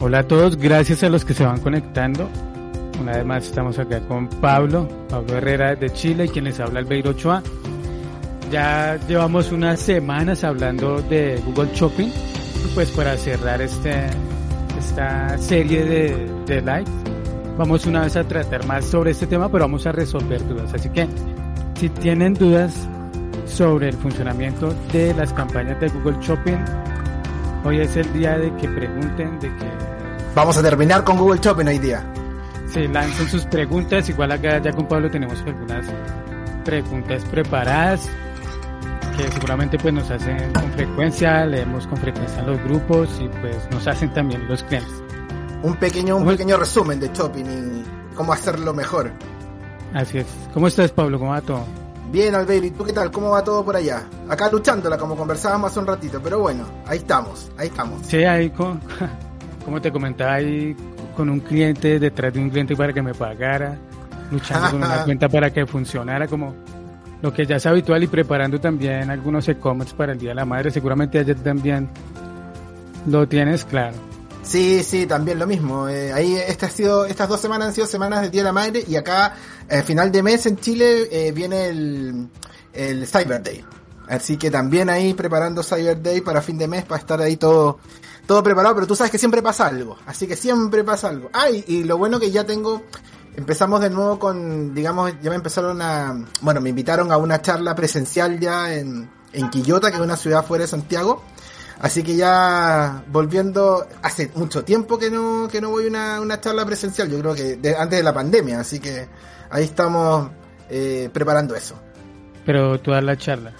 Hola a todos, gracias a los que se van conectando. Una vez más estamos acá con Pablo, Pablo Herrera de Chile, quien les habla Albeiro Ochoa. Ya llevamos unas semanas hablando de Google Shopping, pues para cerrar este, esta serie de, de live, vamos una vez a tratar más sobre este tema, pero vamos a resolver dudas. Así que si tienen dudas sobre el funcionamiento de las campañas de Google Shopping, hoy es el día de que pregunten, de que... Vamos a terminar con Google Shopping hoy día. Se lancen sus preguntas, igual acá ya con Pablo tenemos algunas preguntas preparadas que seguramente pues nos hacen con frecuencia, leemos con frecuencia en los grupos y pues nos hacen también los clientes. Un pequeño, un pequeño resumen de shopping y cómo hacerlo mejor. Así es. ¿Cómo estás Pablo? ¿Cómo va todo? Bien, Albeiro, ¿y tú qué tal? ¿Cómo va todo por allá? Acá luchándola, como conversábamos hace un ratito, pero bueno, ahí estamos, ahí estamos. Sí, ahí con, como te comentaba, ahí con un cliente, detrás de un cliente para que me pagara, luchando con una cuenta para que funcionara como lo que ya es habitual y preparando también algunos e-commerce para el Día de la Madre. Seguramente ayer también lo tienes claro. Sí, sí, también lo mismo. Eh, ahí este ha sido, estas dos semanas han sido semanas del Día de la Madre y acá, eh, final de mes en Chile, eh, viene el, Cyber Day. Así que también ahí preparando Cyber Day para fin de mes para estar ahí todo, todo preparado, pero tú sabes que siempre pasa algo. Así que siempre pasa algo. Ay, y lo bueno que ya tengo, empezamos de nuevo con, digamos, ya me empezaron a, bueno, me invitaron a una charla presencial ya en, en Quillota, que es una ciudad fuera de Santiago. Así que ya volviendo, hace mucho tiempo que no, que no voy a una, una charla presencial, yo creo que de, antes de la pandemia, así que ahí estamos eh, preparando eso. Pero tú das la charla.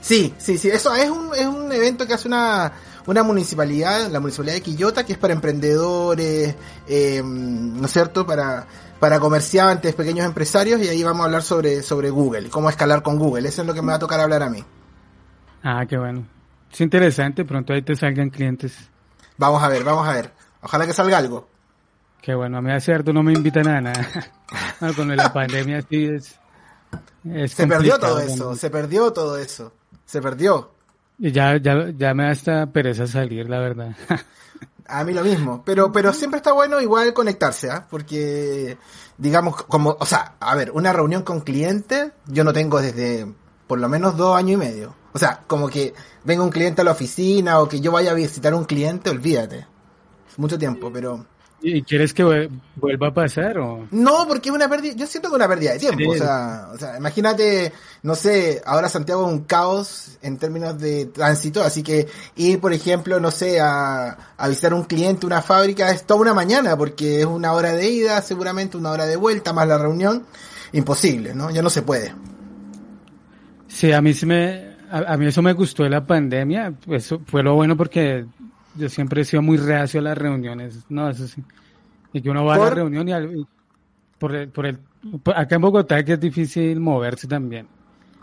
Sí, sí, sí, eso es un, es un evento que hace una, una municipalidad, la municipalidad de Quillota, que es para emprendedores, eh, ¿no es cierto? Para, para comerciantes, pequeños empresarios, y ahí vamos a hablar sobre, sobre Google, cómo escalar con Google. Eso es lo que me va a tocar hablar a mí. Ah, qué bueno. Es interesante, pronto ahí te salgan clientes. Vamos a ver, vamos a ver. Ojalá que salga algo. Qué bueno, a mí hace harto no me invitan a nada. no, con la pandemia sí es... es se perdió todo eso, se perdió todo eso. Se perdió. Y ya, ya, ya me da esta pereza salir, la verdad. a mí lo mismo, pero, pero siempre está bueno igual conectarse, ¿ah? Porque, digamos, como, o sea, a ver, una reunión con clientes yo no tengo desde por lo menos dos años y medio. O sea, como que venga un cliente a la oficina o que yo vaya a visitar a un cliente, olvídate. Mucho tiempo, pero... ¿Y quieres que vuelva a pasar o...? No, porque es una pérdida, yo siento que es una pérdida de tiempo, o, sea, o sea, imagínate, no sé, ahora Santiago es un caos en términos de tránsito, así que ir, por ejemplo, no sé, a, a visitar un cliente, una fábrica, es toda una mañana, porque es una hora de ida, seguramente una hora de vuelta, más la reunión, imposible, ¿no? Ya no se puede. Sí, a mí sí me, a, a, mí eso me gustó de la pandemia, eso fue lo bueno porque yo siempre he sido muy reacio a las reuniones, no, eso sí. Y que uno va ¿Por? a la reunión y, al, y por, el, por el, por, acá en Bogotá que es difícil moverse también.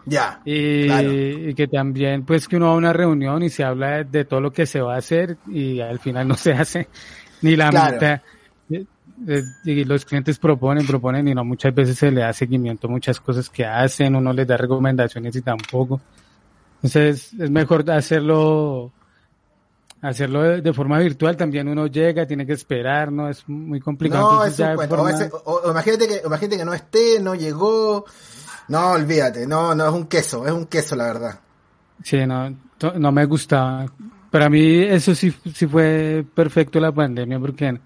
Ya. Y, claro. y, que también, pues, que uno va a una reunión y se habla de, de, todo lo que se va a hacer y al final no se hace ni la claro. mitad. Y los clientes proponen, proponen y no muchas veces se le da seguimiento a muchas cosas que hacen, uno les da recomendaciones y tampoco. Entonces es mejor hacerlo hacerlo de, de, forma virtual también uno llega, tiene que esperar, ¿no? Es muy complicado. No, es un forma... o, ese, o, o, imagínate que, imagínate que no esté, no llegó, no, olvídate, no, no, es un queso, es un queso la verdad. Sí, no, no me gustaba. Para mí eso sí, sí fue perfecto la pandemia porque,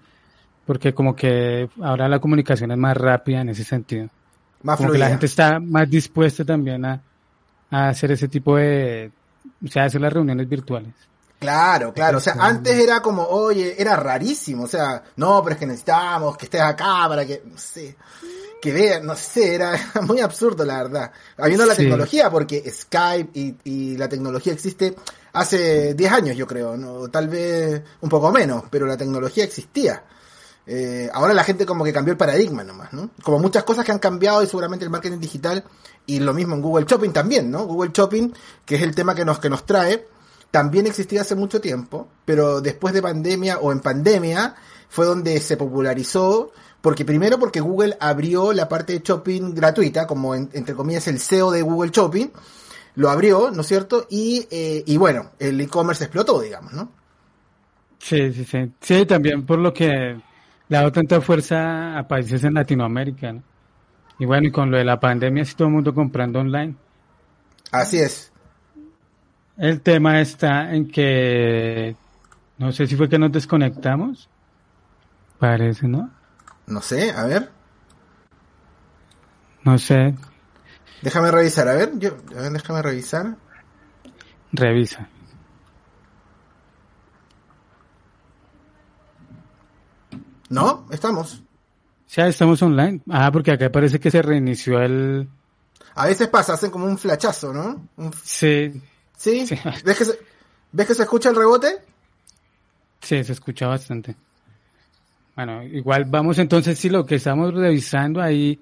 porque como que ahora la comunicación es más rápida en ese sentido. Más como fluida. que la gente está más dispuesta también a, a hacer ese tipo de, o sea, hacer las reuniones virtuales. Claro, claro. O sea, antes era como, oye, era rarísimo. O sea, no, pero es que necesitamos que estés acá para que, no sé, que vean, no sé, era muy absurdo, la verdad. Habiendo la sí. tecnología, porque Skype y, y, la tecnología existe hace 10 años, yo creo, ¿no? tal vez un poco menos, pero la tecnología existía. Eh, ahora la gente como que cambió el paradigma nomás, ¿no? Como muchas cosas que han cambiado y seguramente el marketing digital y lo mismo en Google Shopping también, ¿no? Google Shopping, que es el tema que nos, que nos trae, también existía hace mucho tiempo, pero después de pandemia o en pandemia fue donde se popularizó, porque primero porque Google abrió la parte de shopping gratuita, como en, entre comillas el SEO de Google Shopping, lo abrió, ¿no es cierto? Y, eh, y bueno, el e-commerce explotó, digamos, ¿no? Sí, sí, sí. Sí, también por lo que le ha dado tanta fuerza a países en Latinoamérica. ¿no? Y bueno, y con lo de la pandemia, sí todo el mundo comprando online. Así es. El tema está en que, no sé si fue que nos desconectamos. Parece, ¿no? No sé, a ver. No sé. Déjame revisar, a ver, yo, a ver, déjame revisar. Revisa. No, estamos. Ya estamos online. Ah, porque acá parece que se reinició el. A veces pasa, hacen como un flachazo, ¿no? Un... Sí. ¿Sí? ¿Ves, que se... ¿Ves que se escucha el rebote? Sí, se escucha bastante. Bueno, igual vamos entonces, si lo que estamos revisando ahí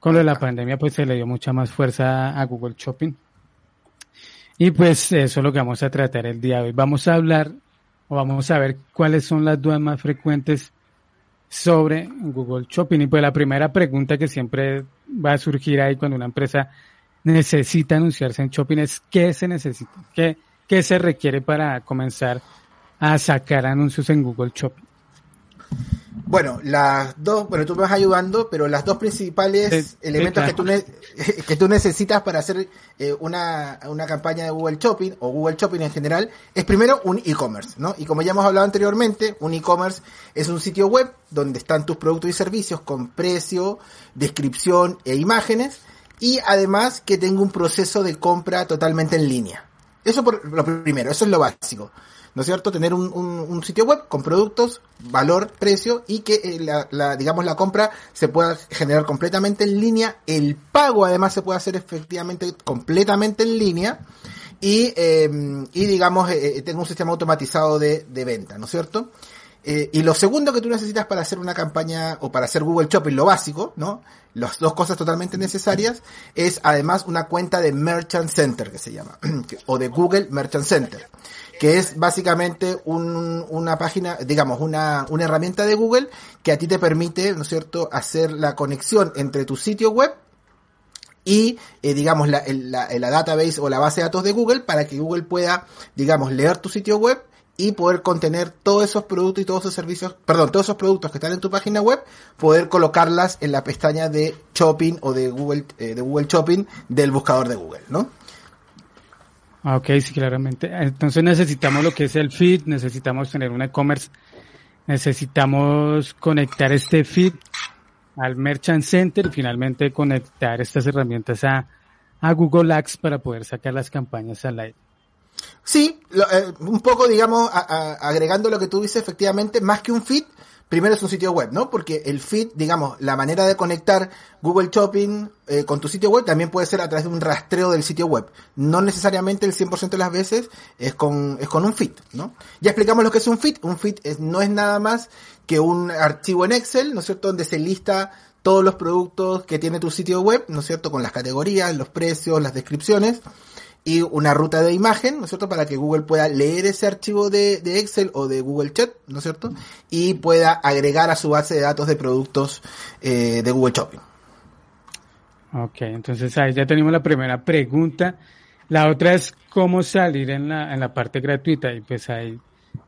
con lo de la pandemia, pues se le dio mucha más fuerza a Google Shopping. Y pues eso es lo que vamos a tratar el día de hoy. Vamos a hablar o vamos a ver cuáles son las dudas más frecuentes sobre Google Shopping. Y pues la primera pregunta que siempre va a surgir ahí cuando una empresa necesita anunciarse en Shopping es qué se necesita, qué, qué se requiere para comenzar a sacar anuncios en Google Shopping. Bueno, las dos, bueno, tú me vas ayudando, pero las dos principales elementos que, tú que tú necesitas para hacer eh, una, una campaña de Google Shopping o Google Shopping en general es primero un e-commerce, ¿no? Y como ya hemos hablado anteriormente, un e-commerce es un sitio web donde están tus productos y servicios con precio, descripción e imágenes y además que tenga un proceso de compra totalmente en línea. Eso por lo primero, eso es lo básico. ¿No es cierto? Tener un, un, sitio web con productos, valor, precio y que eh, la, digamos, la compra se pueda generar completamente en línea. El pago además se puede hacer efectivamente completamente en línea y, eh, y digamos, eh, tenga un sistema automatizado de, de venta, ¿no es cierto? Eh, y lo segundo que tú necesitas para hacer una campaña o para hacer Google Shopping, lo básico, ¿no? Las dos cosas totalmente necesarias, es además una cuenta de Merchant Center, que se llama, o de Google Merchant Center que es básicamente un, una página, digamos, una, una herramienta de Google que a ti te permite, ¿no es cierto?, hacer la conexión entre tu sitio web y, eh, digamos, la, la, la database o la base de datos de Google para que Google pueda, digamos, leer tu sitio web y poder contener todos esos productos y todos esos servicios, perdón, todos esos productos que están en tu página web, poder colocarlas en la pestaña de shopping o de Google, eh, de Google Shopping del buscador de Google, ¿no? Ah, ok, sí, claramente. Entonces necesitamos lo que es el feed, necesitamos tener un e-commerce, necesitamos conectar este feed al Merchant Center y finalmente conectar estas herramientas a, a Google Ads para poder sacar las campañas al aire. Sí, lo, eh, un poco, digamos, a, agregando lo que tú dices, efectivamente, más que un feed, primero es un sitio web, ¿no? Porque el feed, digamos, la manera de conectar Google Shopping eh, con tu sitio web también puede ser a través de un rastreo del sitio web. No necesariamente el 100% de las veces es con, es con un feed, ¿no? Ya explicamos lo que es un feed. Un feed es, no es nada más que un archivo en Excel, ¿no es cierto? Donde se lista todos los productos que tiene tu sitio web, ¿no es cierto? Con las categorías, los precios, las descripciones y una ruta de imagen, ¿no es cierto? Para que Google pueda leer ese archivo de, de, Excel o de Google Chat, ¿no es cierto? Y pueda agregar a su base de datos de productos eh, de Google Shopping. Ok, entonces ahí ya tenemos la primera pregunta. La otra es cómo salir en la, en la parte gratuita y pues ahí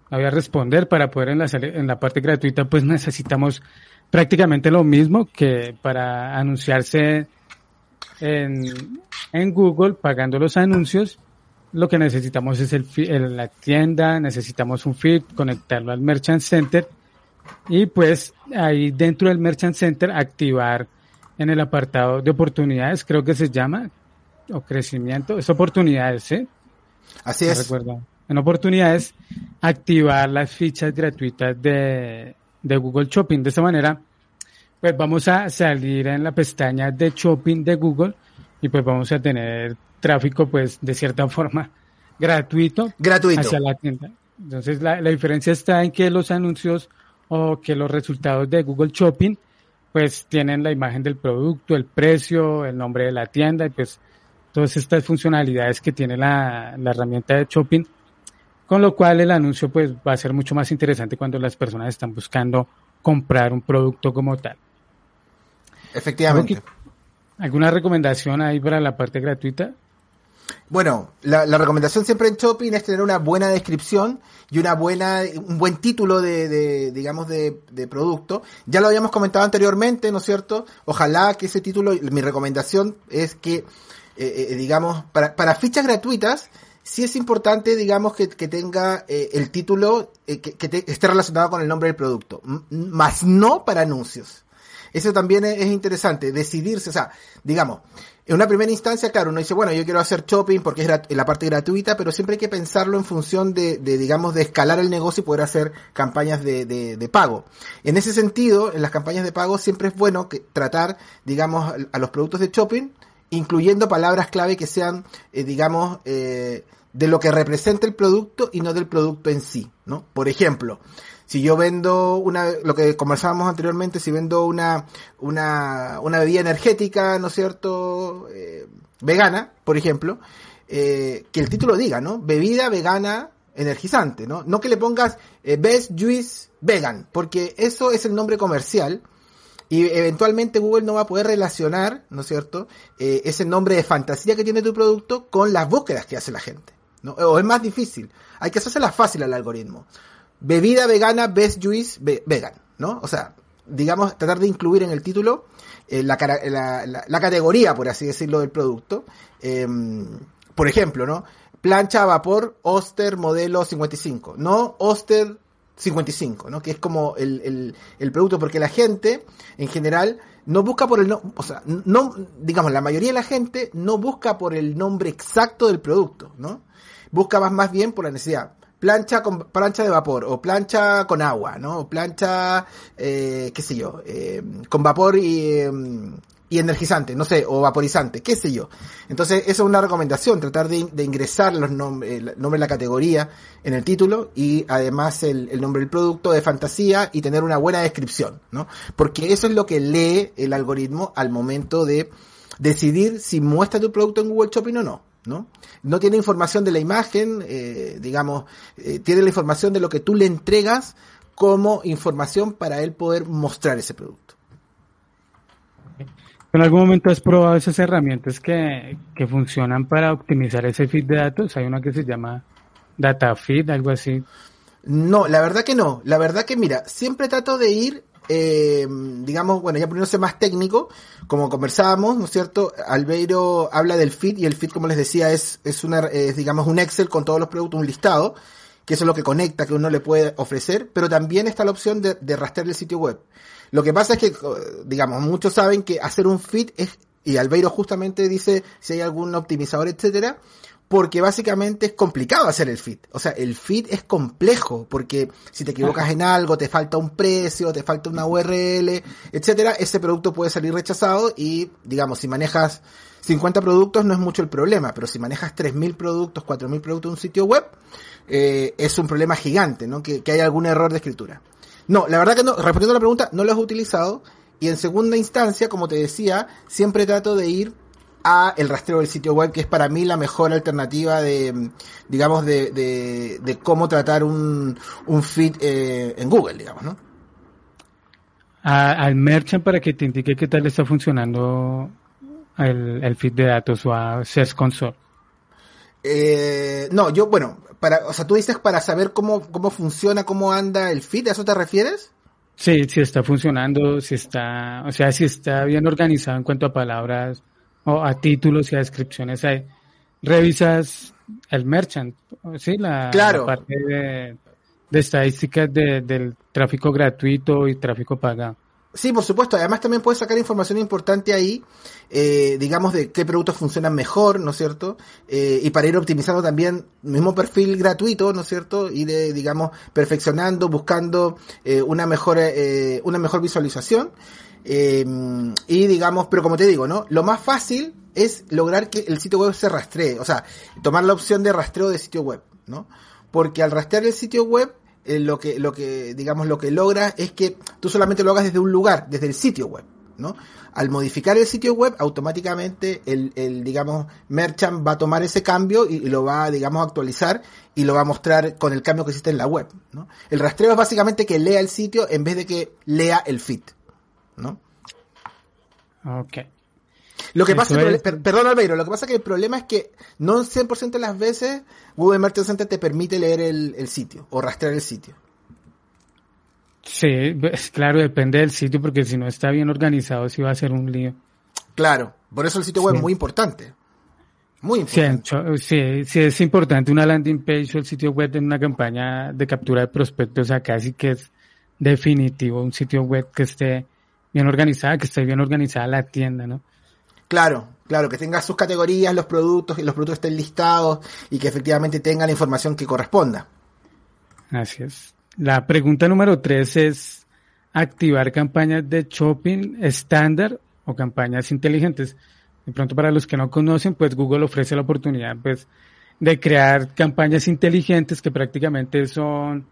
la voy a responder. Para poder en la, en la parte gratuita pues necesitamos prácticamente lo mismo que para anunciarse en, en Google pagando los anuncios, lo que necesitamos es el, el, la tienda, necesitamos un feed, conectarlo al Merchant Center y pues ahí dentro del Merchant Center activar en el apartado de oportunidades, creo que se llama, o crecimiento, es oportunidades, ¿eh? Así es. Recuerdo. En oportunidades, activar las fichas gratuitas de, de Google Shopping. De esa manera, pues vamos a salir en la pestaña de Shopping de Google y pues vamos a tener tráfico pues de cierta forma gratuito, gratuito. hacia la tienda. Entonces la, la diferencia está en que los anuncios o que los resultados de Google Shopping pues tienen la imagen del producto, el precio, el nombre de la tienda y pues todas estas funcionalidades que tiene la, la herramienta de shopping, con lo cual el anuncio pues va a ser mucho más interesante cuando las personas están buscando comprar un producto como tal. Efectivamente. ¿Alguna recomendación ahí para la parte gratuita? Bueno, la, recomendación siempre en Shopping es tener una buena descripción y una buena, un buen título de, digamos, de, producto. Ya lo habíamos comentado anteriormente, ¿no es cierto? Ojalá que ese título, mi recomendación es que, eh, eh, digamos, para, para fichas gratuitas, sí es importante, digamos, que, tenga eh, el título que, esté relacionado con el nombre del producto, más no para anuncios. Eso también es, interesante, decidirse, o sea, digamos, en una primera instancia, claro, uno dice, bueno, yo quiero hacer shopping porque es la parte gratuita, pero siempre hay que pensarlo en función de, digamos, de escalar el negocio y poder hacer campañas de, pago. En ese sentido, en las campañas de pago siempre es bueno tratar, digamos, a los productos de shopping, incluyendo palabras clave que sean, eh, digamos, eh, de lo que representa el producto y no del producto en sí, ¿no? Por ejemplo, si yo vendo una, lo que conversábamos anteriormente, si vendo una, una, una bebida energética, ¿no es cierto? Eh, vegana, por ejemplo, eh, que el título diga, ¿no? Bebida vegana energizante, ¿no? No que le pongas eh, Best Juice Vegan, porque eso es el nombre comercial y eventualmente Google no va a poder relacionar, ¿no es cierto?, ese nombre de fantasía que tiene tu producto con las búsquedas que hace la gente, ¿no? O es más difícil. Hay que hacerse la fácil al algoritmo bebida vegana best juice vegan, ¿no? O sea, digamos, tratar de incluir en el título eh, la, categoría, por así decirlo, del producto. Em, por ejemplo, ¿no? Plancha a vapor Oster modelo 55, no Oster 55, ¿no? Que es como el, el, producto, porque la gente, en general, no busca por el no, o sea, no, digamos, la mayoría de la gente no busca por el nombre exacto del producto, ¿no? Busca más, más bien por la necesidad plancha con plancha de vapor o plancha con agua, ¿no? O plancha, eh, qué sé yo, eh, con vapor y, em, y energizante, no sé, o vaporizante, qué sé yo. Entonces, esa es una recomendación, tratar de, ingresar los nombres, el nombre de la categoría en el título y además el, el, nombre del producto de fantasía y tener una buena descripción, ¿no? Porque eso es lo que lee el algoritmo al momento de decidir si muestra tu producto en Google Shopping o no. ¿No? No tiene información de la imagen, eh, digamos, eh, tiene la información de lo que tú le entregas como información para él poder mostrar ese producto. ¿En algún momento has probado esas herramientas que, que funcionan para optimizar ese feed de datos? Hay una que se llama DataFeed, algo así. No, la verdad que no. La verdad que mira, siempre trato de ir eh, digamos, bueno, ya poniéndose más técnico, como conversábamos, ¿no es cierto? Albeiro habla del feed y el feed, como les decía, es, es una, es, digamos, un Excel con todos los productos, un listado, que eso es lo que conecta, que uno le puede ofrecer, pero también está la opción de, de rastrear el sitio web. Lo que pasa es que, digamos, muchos saben que hacer un feed es, y Albeiro justamente dice si hay algún optimizador, etcétera, porque básicamente es complicado hacer el fit. O sea, el fit es complejo, porque si te equivocas en algo, te falta un precio, te falta una URL, etcétera, ese producto puede salir rechazado y, digamos, si manejas 50 productos no es mucho el problema, pero si manejas 3.000 productos, 4.000 productos en un sitio web, eh, es un problema gigante, ¿no? Que, que hay algún error de escritura. No, la verdad que no, respondiendo a la pregunta, no lo has utilizado, y en segunda instancia, como te decía, siempre trato de ir a el rastreo del sitio web, que es para mí la mejor alternativa de, digamos, de, de, cómo tratar un, un feed eh, en Google, digamos, ¿no? al merchant para que te indique qué tal está funcionando el, el feed de datos o a Search Console. Eh, no, yo, bueno, para, o sea, tú dices para saber cómo, cómo funciona, cómo anda el feed, ¿a eso te refieres? Sí, si está funcionando, si está, o sea, si está bien organizado en cuanto a palabras, o a títulos y a descripciones ahí. Revisas el merchant, ¿sí? La, parte de, estadísticas del tráfico gratuito y tráfico pagado. Sí, por supuesto. Además también puedes sacar información importante ahí, eh, digamos, de qué productos funcionan mejor, ¿no es cierto? Eh, y para ir optimizando también mismo perfil gratuito, ¿no es cierto? Y de, digamos, perfeccionando, buscando eh, una mejor, una mejor visualización. Em, y digamos, pero como te digo, ¿no? Lo más fácil es lograr que el sitio web se rastree, o sea, tomar la opción de rastreo de sitio web, ¿no? Porque al rastrear el sitio web, eh, lo que, lo que, digamos, lo que logra es que tú solamente lo hagas desde un lugar, desde el sitio web, ¿no? Al modificar el sitio web, automáticamente el, el digamos, merchant va a tomar ese cambio y, lo va, digamos, a actualizar y lo va a mostrar con el cambio que existe en la web, ¿no? El rastreo es básicamente que lea el sitio en vez de que lea el feed. ¿No? Ok. Lo que pasa, es... perdón Albeiro, lo que pasa es que el problema es que no 100% de las veces Google Merchant Center te permite leer el, sitio o rastrear el sitio. Sí, claro, depende del sitio porque si no está bien organizado sí va a ser un lío. Claro, por eso el sitio web es muy importante. Muy importante. Sí, sí, es importante una landing page o el sitio web en una campaña de captura de prospectos acá sí que es definitivo un sitio web que esté bien organizada, que esté bien organizada la tienda, ¿no? Claro, claro, que tenga sus categorías, los productos, y los productos estén listados y que efectivamente tenga la información que corresponda. Así es. La pregunta número tres es activar campañas de shopping estándar o campañas inteligentes. De pronto para los que no conocen, pues Google ofrece la oportunidad pues de crear campañas inteligentes que prácticamente son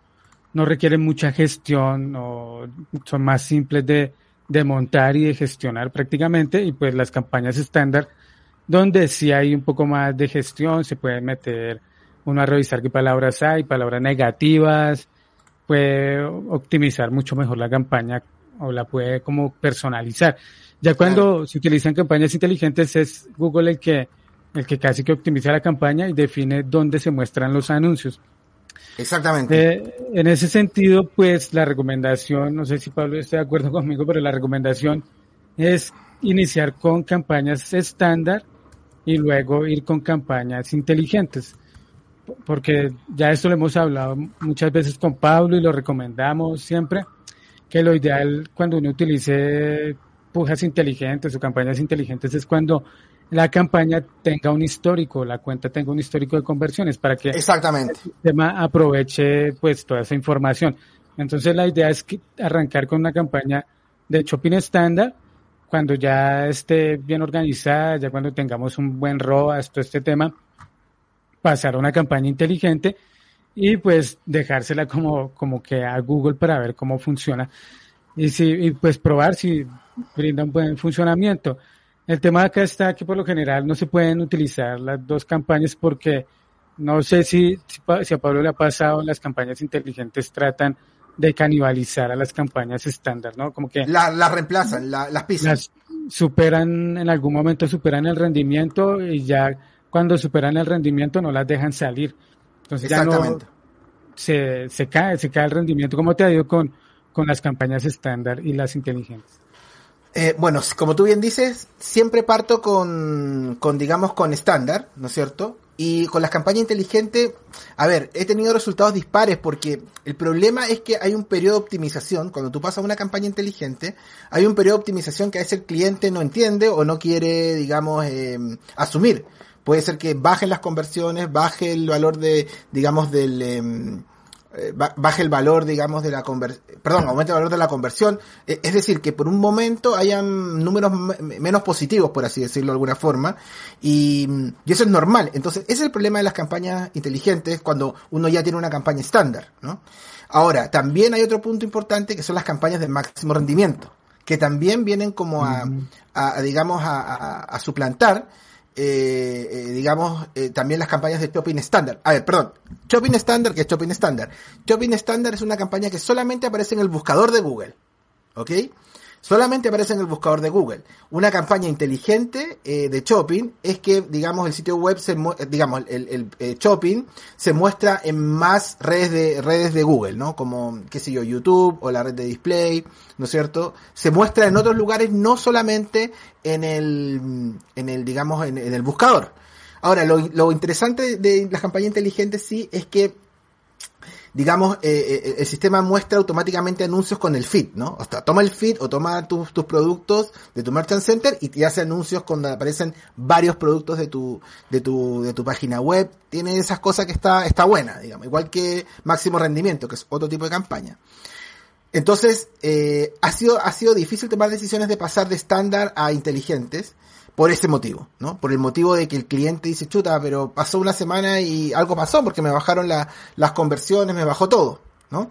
no requieren mucha gestión o son más simples de, de montar y de gestionar prácticamente y pues las campañas estándar donde sí hay un poco más de gestión, se puede meter uno a revisar qué palabras hay, palabras negativas, puede optimizar mucho mejor la campaña o la puede como personalizar. Ya cuando se utilizan campañas inteligentes es Google el que, el que casi que optimiza la campaña y define dónde se muestran los anuncios. Exactamente. Eh, en ese sentido, pues la recomendación, no sé si Pablo está de acuerdo conmigo, pero la recomendación es iniciar con campañas estándar y luego ir con campañas inteligentes. Porque ya esto lo hemos hablado muchas veces con Pablo y lo recomendamos siempre, que lo ideal cuando uno utilice pujas inteligentes o campañas inteligentes es cuando la campaña tenga un histórico, la cuenta tenga un histórico de conversiones para que Exactamente. el sistema aproveche pues toda esa información. Entonces la idea es arrancar con una campaña de shopping estándar cuando ya esté bien organizada, ya cuando tengamos un buen ROAS, todo este tema, pasar a una campaña inteligente y pues dejársela como, como que a Google para ver cómo funciona y, si, y pues probar si brinda un buen funcionamiento. El tema acá está que por lo general no se pueden utilizar las dos campañas porque no sé si, si, a Pablo le ha pasado, las campañas inteligentes tratan de canibalizar a las campañas estándar, ¿no? Como que... Las la reemplazan, las pisan. Las superan, en algún momento superan el rendimiento y ya cuando superan el rendimiento no las dejan salir. Entonces ya no se, se cae, se cae el rendimiento. ¿Cómo te ha ido con, con las campañas estándar y las inteligentes? Eh, bueno, como tú bien dices, siempre parto con, con digamos, con estándar, ¿no es cierto? Y con las campañas inteligentes, a ver, he tenido resultados dispares porque el problema es que hay un periodo de optimización. Cuando tú pasas una campaña inteligente, hay un periodo de optimización que a veces el cliente no entiende o no quiere, digamos, eh, asumir. Puede ser que bajen las conversiones, baje el valor de, digamos, del, eh, baje el valor, digamos, de la conversión, perdón, aumente el valor de la conversión. Eh, es decir, que por un momento hayan números menos positivos, por así decirlo de alguna forma, y, y, eso es normal. Entonces, ese es el problema de las campañas inteligentes cuando uno ya tiene una campaña estándar, ¿no? Ahora, también hay otro punto importante que son las campañas de máximo rendimiento, que también vienen como a, a, digamos, a, a suplantar eh, eh, digamos, eh, también las campañas de Shopping Standard. A ver, perdón, Shopping Standard, que es Shopping Standard. Shopping Standard es una campaña que solamente aparece en el buscador de Google. ¿Ok? Solamente aparece en el buscador de Google. Una campaña inteligente eh, de shopping es que, digamos, el sitio web, se eh, digamos, el, eh, shopping se muestra en más redes de, redes de Google, ¿no? Como, qué sé yo, YouTube o la red de display, ¿no es cierto? Se muestra en otros lugares, no solamente en el, en el, digamos, en, en el buscador. Ahora, lo, lo interesante de las campañas inteligentes sí es que digamos, eh, eh, el sistema muestra automáticamente anuncios con el feed, ¿no? O sea, toma el feed o toma tus, tus productos de tu Merchant Center y te hace anuncios cuando aparecen varios productos de tu, de tu, de tu página web. Tiene esas cosas que está, está buena, digamos, igual que máximo rendimiento, que es otro tipo de campaña. Entonces, eh, ha sido, ha sido difícil tomar decisiones de pasar de estándar a inteligentes por ese motivo, ¿no? Por el motivo de que el cliente dice, chuta, pero pasó una semana y algo pasó porque me bajaron las conversiones, me bajó todo, ¿no?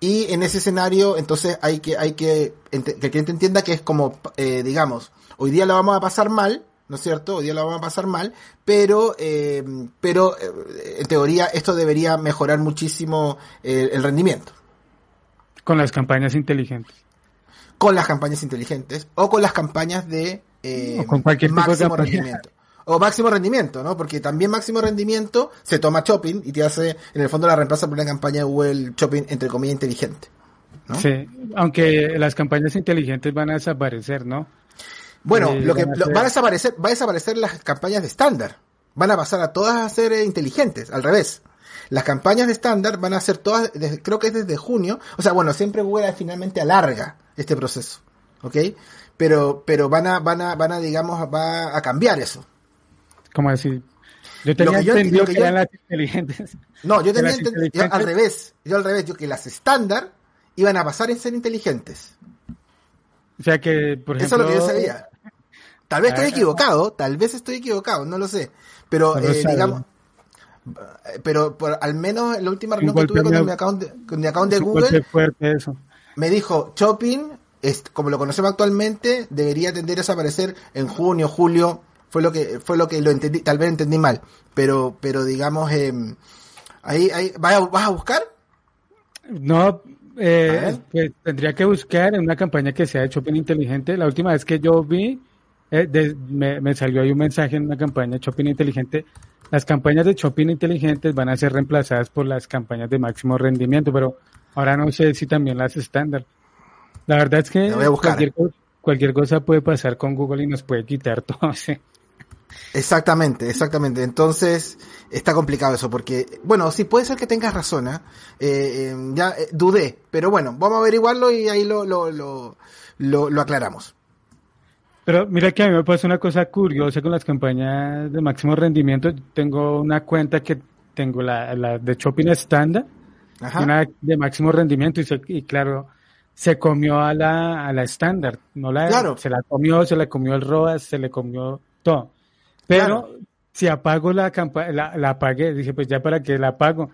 Y en ese escenario, entonces hay que, hay que, que el cliente entienda que es como, eh, digamos, hoy día lo vamos a pasar mal, ¿no es cierto? Hoy día lo vamos a pasar mal, pero, eh, pero eh, en teoría esto debería mejorar muchísimo el rendimiento. Con las campañas inteligentes. Con las campañas inteligentes o con las campañas de eh, con cualquier máximo rendimiento. O máximo rendimiento, ¿no? Porque también máximo rendimiento se toma Shopping y te hace, en el fondo la reemplaza por una campaña de Google Shopping entre comillas inteligente. Sí, aunque las campañas inteligentes van a desaparecer, ¿no? Bueno, eh, lo que van a, desaparecer, va a desaparecer las campañas de estándar. Van a pasar a todas a ser eh, inteligentes, al revés. Las campañas de estándar van a ser todas, creo que es desde junio. O sea, bueno, siempre Google finalmente alarga este proceso, ¿ok? Pero, pero van a, van a, van a, digamos, va a cambiar eso. ¿Cómo decir? Yo tenía entendido que, eran las inteligentes. No, yo tenía entendido, al revés, yo al revés, yo que las estándar iban a pasar en ser inteligentes. O sea que, por ejemplo... Eso es lo que yo sabía. Tal vez estoy equivocado, tal vez estoy equivocado, no lo sé. Pero, eh, digamos, pero por, al menos la última reunión que tuve con mi account de, con mi account de Google, me dijo, Shopping, como lo conocemos actualmente, debería tender a desaparecer en junio, julio, fue lo que, fue lo que lo entendí, tal vez entendí mal, pero, pero digamos, eh, ahí, ahí, ¿vas a, ¿vas a buscar? No, eh, pues tendría que buscar en una campaña que sea de shopping inteligente. La última vez que yo vi, eh, me, salió ahí un mensaje en una campaña de shopping inteligente. Las campañas de shopping inteligentes van a ser reemplazadas por las campañas de máximo rendimiento, pero ahora no sé si también las estándar. La verdad es que cualquier, cualquier, cosa puede pasar con Google y nos puede quitar todo. ¿sí? Exactamente, exactamente. Entonces, está complicado eso, porque, bueno, sí puede ser que tengas razón, ¿eh? eh, eh ya eh, dudé, pero bueno, vamos a averiguarlo y ahí lo, lo, lo, lo, aclaramos. Pero mira que a mí me pasa una cosa curiosa con las campañas de máximo rendimiento. Tengo una cuenta que tengo la, la de Shopping estándar, una de máximo rendimiento y, y claro, se comió a la, a la estándar, no la, claro. se la comió, se la comió el ROAS, se le comió todo. Pero si apago la campaña, la, la, apagué, dije, pues ya para qué la apago.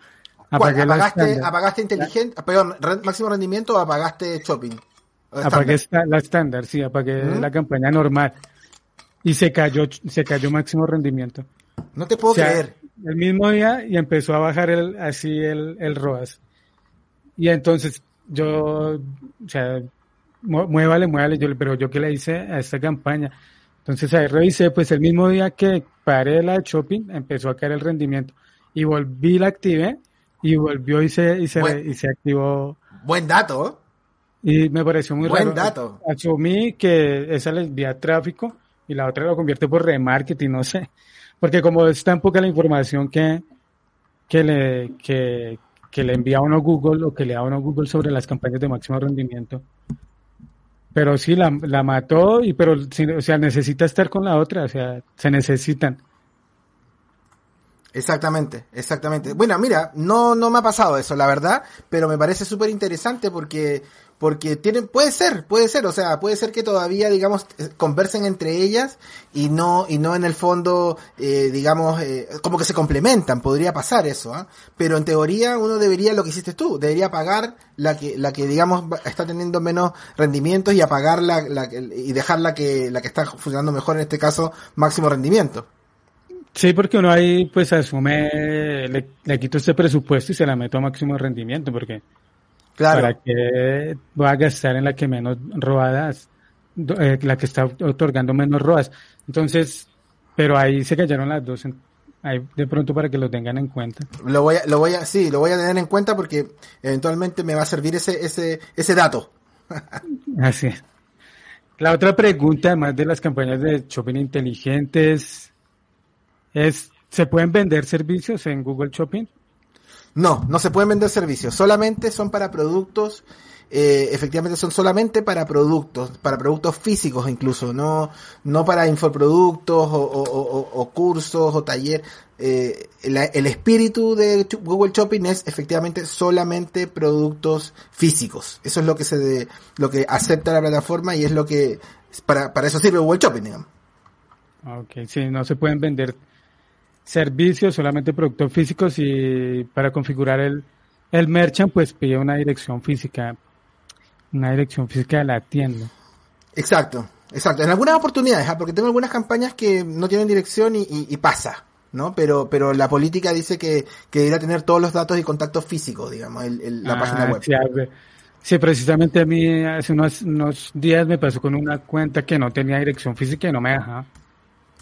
Apagué ¿Apagaste, ¿Apagaste inteligente, perdón, máximo rendimiento o apagaste shopping? apagué la estándar, sí, apagué la campaña normal. Y se cayó, se cayó máximo rendimiento. No te puedo creer. El mismo día y empezó a bajar el, así el, el ROAS. Y entonces yo, o sea, muévale, muévale, yo, pero yo qué le hice a esta campaña entonces ahí revisé, pues el mismo día que paré la de shopping, empezó a caer el rendimiento. Y volví, la activé y volvió y se, y se, y se activó. Buen dato. Y me pareció muy Buen raro. dato. Asumí que esa le envía tráfico y la otra lo convierte por remarketing, no sé. Porque como es tan poca la información que, que le, que, que le envía uno Google o que le da uno Google sobre las campañas de máximo rendimiento, pero sí, la, la mató, y pero, o sea, necesita estar con la otra, o sea, se necesitan. Exactamente, exactamente. Bueno, mira, no, no me ha pasado eso, la verdad, pero me parece súper interesante porque porque tienen, puede ser, puede ser, o sea, puede ser que todavía, digamos, eh, conversen entre ellas y no, y no en el fondo, eh, digamos, eh, como que se complementan, podría pasar eso, ¿ah? Pero en teoría uno debería, lo que hiciste tú, debería pagar la que, la que digamos está teniendo menos rendimientos y apagar la, la y dejar la que, la que está funcionando mejor, en este caso, máximo rendimiento. Sí, porque uno ahí pues asume, le, le quito este presupuesto y se la meto a máximo rendimiento, porque para que va a gastar en la que menos robadas, eh, la que está otorgando menos rodas. Entonces, pero ahí se cayeron las dos. Ahí de pronto para que lo tengan en cuenta. Lo voy a, lo voy a, sí, lo voy a tener en cuenta porque eventualmente me va a servir ese, ese, ese dato. Así es. La otra pregunta, además de las campañas de shopping inteligentes, es, ¿se pueden vender servicios en Google Shopping? No, no se pueden vender servicios, solamente son para productos, eh, efectivamente son solamente para productos, para productos físicos incluso, no, no para infoproductos o, o, cursos o taller. Eh, el espíritu de Google Shopping es efectivamente solamente productos físicos. Eso es lo que se de, lo que acepta la plataforma y es lo que para, para eso sirve Google Shopping, digamos. Ok, sí, no se pueden vender servicios, solamente productos físicos y para configurar el, el merchant pues pide una dirección física, una dirección física de la tienda. Exacto, exacto. En algunas oportunidades, ¿ah? porque tengo algunas campañas que no tienen dirección y, pasa, ¿no? Pero, pero la política dice que, que debería tener todos los datos y contactos físicos, digamos, el, la ah, página web. Sí, precisamente a mí hace unos, unos días me pasó con una cuenta que no tenía dirección física y no me dejaba.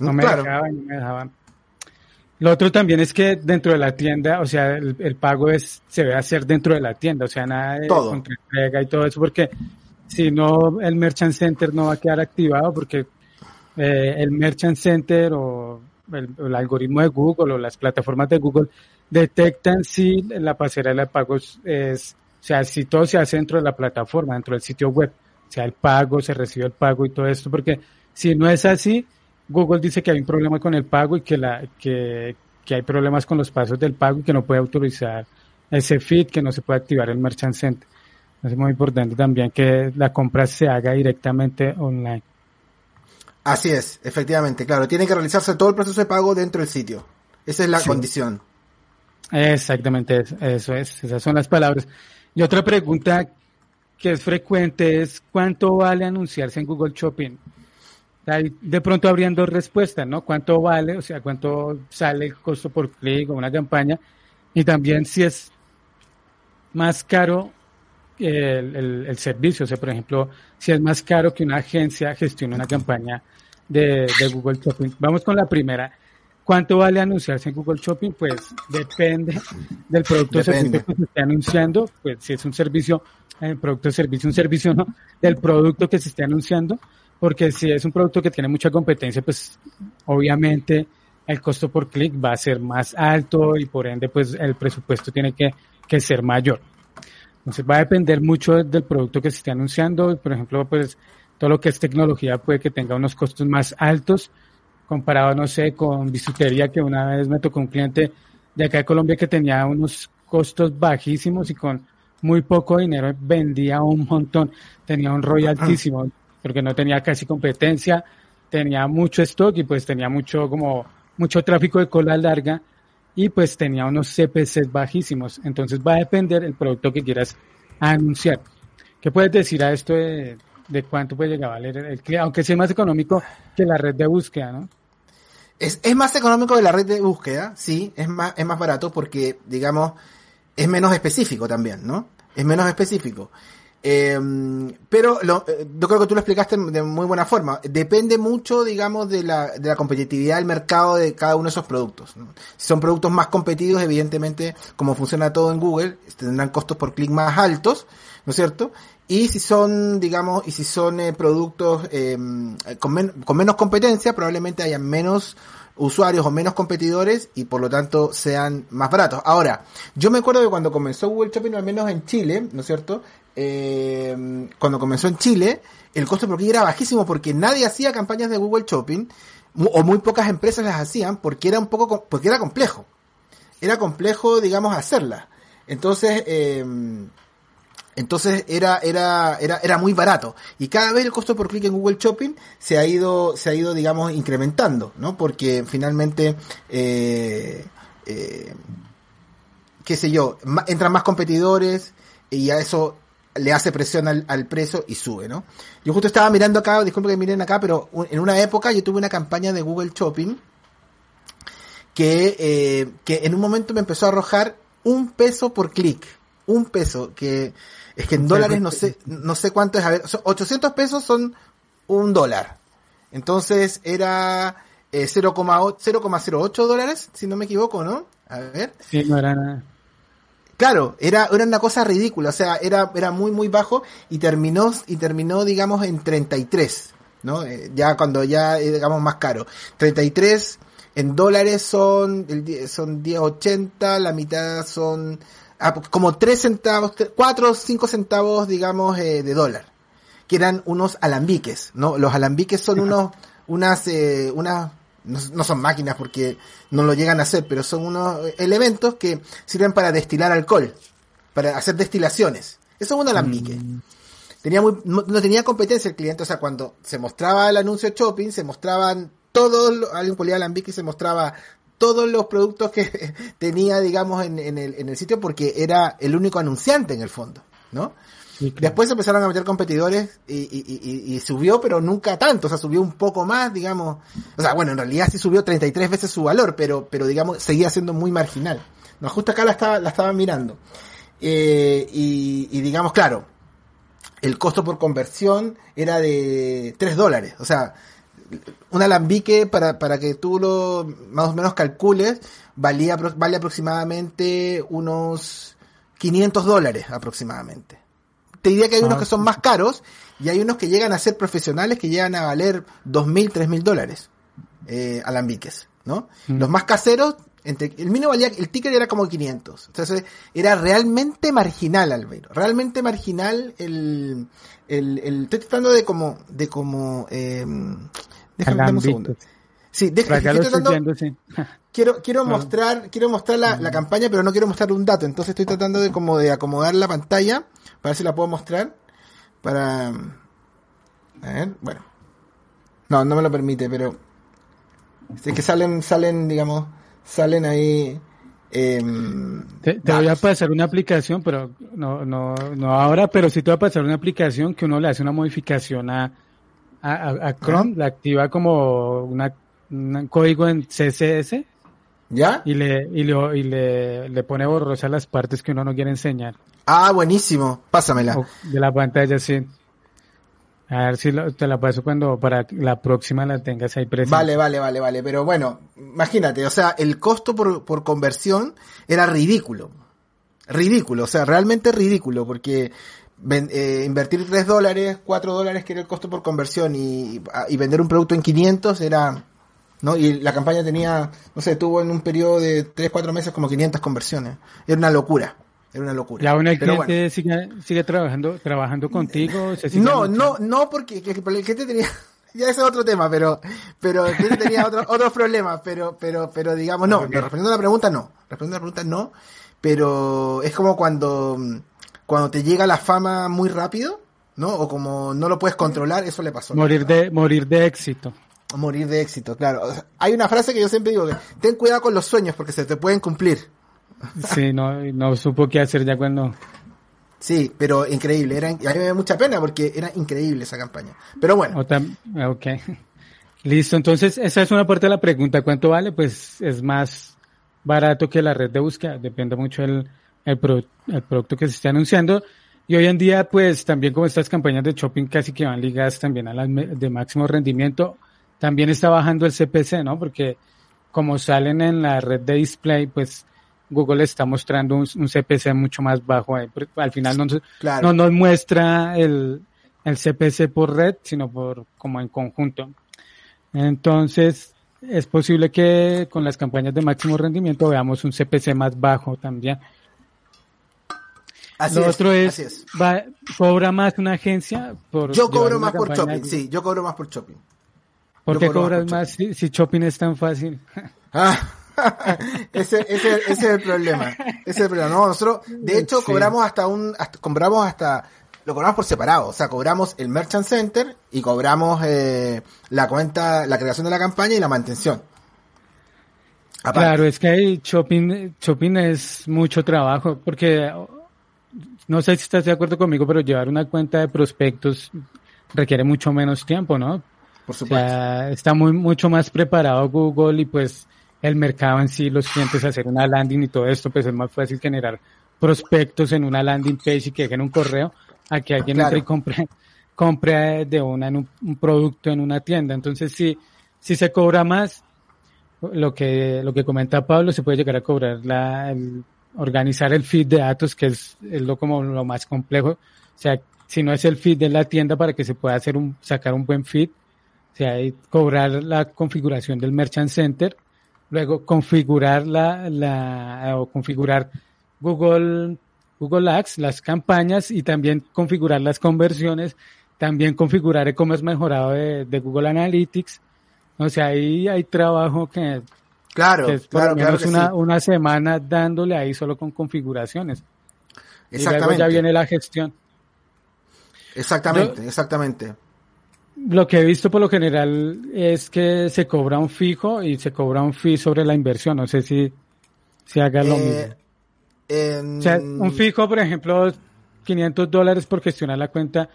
No me dejaba y no me dejaban. Lo otro también es que dentro de la tienda, o sea, el, pago es se debe hacer dentro de la tienda, o sea, nada de todo. entrega y todo eso, porque si no, el Merchant Center no va a quedar activado porque eh, el Merchant Center o el, algoritmo de Google o las plataformas de Google detectan si la pasarela de pagos es, o sea, si todo se hace dentro de la plataforma, dentro del sitio web, o sea, el pago, se recibe el pago y todo esto, porque si no es así, Google dice que hay un problema con el pago y que, la, que, que hay problemas con los pasos del pago y que no puede autorizar ese feed, que no se puede activar el Merchant Center. Es muy importante también que la compra se haga directamente online. Así es, efectivamente, claro. Tiene que realizarse todo el proceso de pago dentro del sitio. Esa es la condición. Exactamente, eso es, esas son las palabras. Y otra pregunta que es frecuente es ¿cuánto vale anunciarse en Google Shopping? De pronto habrían dos respuestas, ¿no? ¿Cuánto vale? O sea, ¿cuánto sale el costo por clic o una campaña? Y también si es más caro el, el, servicio. O sea, por ejemplo, si es más caro que una agencia gestione una campaña de, de Google Shopping. Vamos con la primera. ¿Cuánto vale anunciarse en Google Shopping? Pues depende del producto o servicio que se esté anunciando. Pues si es un servicio, el eh, producto o servicio, un servicio no, del producto que se esté anunciando porque si es un producto que tiene mucha competencia, pues obviamente el costo por clic va a ser más alto y por ende pues el presupuesto tiene que, que ser mayor. Entonces va a depender mucho del producto que se esté anunciando. Por ejemplo, pues todo lo que es tecnología puede que tenga unos costos más altos comparado, no sé, con bisutería que una vez me tocó un cliente de acá de Colombia que tenía unos costos bajísimos y con muy poco dinero vendía un montón, tenía un ROI altísimo porque no tenía casi competencia, tenía mucho stock y pues tenía mucho como mucho tráfico de cola larga y pues tenía unos CPCs bajísimos. Entonces va a depender el producto que quieras anunciar. ¿Qué puedes decir a esto de, cuánto puede llegar a valer el cliente? Aunque sea más económico que la red de búsqueda, ¿no? Es, es más económico que la red de búsqueda, sí, es más, es más barato porque, digamos, es menos específico también, ¿no? Es menos específico. Eh, pero lo, eh, yo creo que tú lo explicaste de muy buena forma. Depende mucho, digamos, de la, de la competitividad del mercado de cada uno de esos productos. Si son productos más competidos, evidentemente, como funciona todo en Google, tendrán costos por clic más altos, ¿no es cierto? Y si son, digamos, y si son eh, productos em, con, con menos competencia, probablemente haya menos usuarios o menos competidores y por lo tanto sean más baratos. Ahora, yo me acuerdo de cuando comenzó Google Shopping, al menos en Chile, ¿no es cierto? eh, cuando comenzó en Chile, el costo por clic era bajísimo porque nadie hacía campañas de Google Shopping o muy pocas empresas las hacían porque era un poco porque era complejo. Era complejo, digamos, hacerla. Entonces, eh, entonces era, era, era, era muy barato. Y cada vez el costo por clic en Google Shopping se ha ido, se ha ido, digamos, incrementando, ¿no? Porque finalmente, eh, eh, qué sé yo, entran más competidores y a eso le hace presión al, al, precio y sube, ¿no? Yo justo estaba mirando acá, disculpe que miren acá, pero en una época yo tuve una campaña de Google Shopping que, eh, que en un momento me empezó a arrojar un peso por clic. Un peso, que es que en dólares no sé, no sé cuánto es, a ver, 800 pesos son un dólar. Entonces era eh, 0,08 dólares, si no me equivoco, ¿no? A ver. Sí, no era nada. Claro, era, era una cosa ridícula, o sea, era, era muy, muy bajo y terminó, y terminó, digamos, en 33, ¿no? Eh, ya cuando ya, eh, digamos, más caro. 33 en dólares son, son 10.80, la mitad son ah, como 3 centavos, 4 o 5 centavos, digamos, eh, de dólar, que eran unos alambiques, ¿no? Los alambiques son unos, unas, eh, unas no, son máquinas porque no lo llegan a hacer, pero son unos elementos que sirven para destilar alcohol, para hacer destilaciones. Eso es un alambique. Mm. Tenía muy, no, tenía competencia el cliente, o sea, cuando se mostraba el anuncio de shopping, se mostraban todos, alguien ponía alambique y se mostraba todos los productos que tenía, digamos, en, en, el, en el sitio porque era el único anunciante en el fondo, ¿no? Después empezaron a meter competidores y, y, y, subió, pero nunca tanto, o sea, subió un poco más, digamos. O sea, bueno, en realidad sí subió 33 veces su valor, pero, pero digamos, seguía siendo muy marginal. No, justo acá la estaba, la estaba mirando. Eh, y, y digamos, claro, el costo por conversión era de 3 dólares. O sea, un alambique para, para que tú lo más o menos calcules, valía, vale aproximadamente unos 500 dólares aproximadamente. Te diría que hay unos ah, que son más caros y hay unos que llegan a ser profesionales que llegan a valer 2.000, 3.000 dólares eh, alambiques, ¿no? Mm. Los más caseros, entre, el mínimo valía, el ticket era como 500. Entonces era realmente marginal, Albeiro. Realmente marginal el, el, el estoy tratando de como, de como, eh, déjame un segundo. Sí, quiero, quiero mostrar, quiero mostrar la, la, campaña, pero no quiero mostrar un dato. Entonces estoy tratando de como de acomodar la pantalla para ver si la puedo mostrar. Para, a ver, bueno. No, no me lo permite, pero es que salen, salen, digamos, salen ahí. Eh, te, voy a pasar una aplicación, pero no, no, no ahora, pero sí te voy a pasar una aplicación que uno le hace una modificación a, a, Chrome, la activa como una, un código en CSS. ¿Ya? Y le, y le, y le, le pone borrosa las partes que uno no quiere enseñar. Ah, buenísimo. Pásamela. De la pantalla, sí. A ver si te la paso cuando para la próxima la tengas ahí presente. Vale, vale, vale, vale. Pero bueno, imagínate, o sea, el costo por, por conversión era ridículo. Ridículo, o sea, realmente ridículo, porque eh, invertir 3 dólares, 4 dólares que era el costo por conversión y, y, vender un producto en 500 era, ¿no? Y la campaña tenía, no sé, tuvo en un periodo de 3, 4 meses como 500 conversiones. Era una locura. Era una locura. ¿Y aún el cliente sigue, sigue, trabajando, trabajando contigo? no, no, no, porque el cliente tenía, ya ese es otro tema, pero, pero tenía otro, otros problemas, pero, pero, pero digamos, no, respondiendo a la pregunta, no. Respondiendo a la pregunta, no. Pero es como cuando, cuando te llega la fama muy rápido, ¿no? O como no lo puedes controlar, eso le pasó. Morir de, morir de éxito. Morir de éxito, claro. hay una frase que yo siempre digo, ten cuidado con los sueños porque se te pueden cumplir. Sí, no, no supo qué hacer ya cuando... Sí, pero increíble. Era, a mí me da mucha pena porque era increíble esa campaña. Pero bueno. Ok. Listo, entonces esa es una parte de la pregunta. ¿Cuánto vale? Pues es más barato que la red de búsqueda. Depende mucho del el, producto que se esté anunciando. Y hoy en día, pues también como estas campañas de shopping casi que van ligadas también a las de máximo rendimiento, también está bajando el CPC, ¿no? Porque como salen en la red de display, pues Google está mostrando un, CPC mucho más bajo. Al final no, no nos muestra el, el CPC por red, sino por como en conjunto. Entonces, es posible que con las campañas de máximo rendimiento veamos un CPC más bajo también. Así Lo otro es, Va, ¿cobra más una agencia? Por yo cobro más por shopping, sí, yo cobro más por shopping. ¿Por qué cobras más, si, si, shopping es tan fácil? Ah, ese, ese, ese, es el problema. Ese es el problema. No, nosotros, de hecho, cobramos hasta un, hasta, cobramos hasta, lo cobramos por separado. O sea, cobramos el Merchant Center y cobramos eh, la cuenta, la creación de la campaña y la mantención. Claro, es que hay shopping, shopping es mucho trabajo, porque no sé si estás de acuerdo conmigo, pero llevar una cuenta de prospectos requiere mucho menos tiempo, ¿no? Por supuesto. está muy, mucho más preparado Google y pues el mercado en sí, los clientes hacer una landing y todo esto, pues es más fácil generar prospectos en una landing page y que dejen un correo a que alguien entre y compre, compre de una en un, producto en una tienda. Entonces, si, si se cobra más, lo que, lo que comenta Pablo, se puede llegar a cobrar la, el, organizar el feed de datos, que es, es lo como lo más complejo. O sea, si no es el feed de la tienda para que se pueda hacer un, sacar un buen feed, o sea, cobrar la configuración del Merchant Center, Luego configurar la, la o configurar Google, Google Ads, las campañas y también configurar las conversiones, también configurar e-commerce mejorado de, de, Google Analytics. O sea, ahí hay trabajo que, claro, es por lo menos una, una semana dándole ahí solo con configuraciones. Exactamente. Y luego ya viene la gestión. Exactamente, exactamente. Lo que he visto por lo general es que se cobra un fijo y se cobra un fee sobre la inversión. No sé si, si haga lo eh, mismo. O sea, un fijo, por ejemplo, 500 dólares por gestionar la cuenta,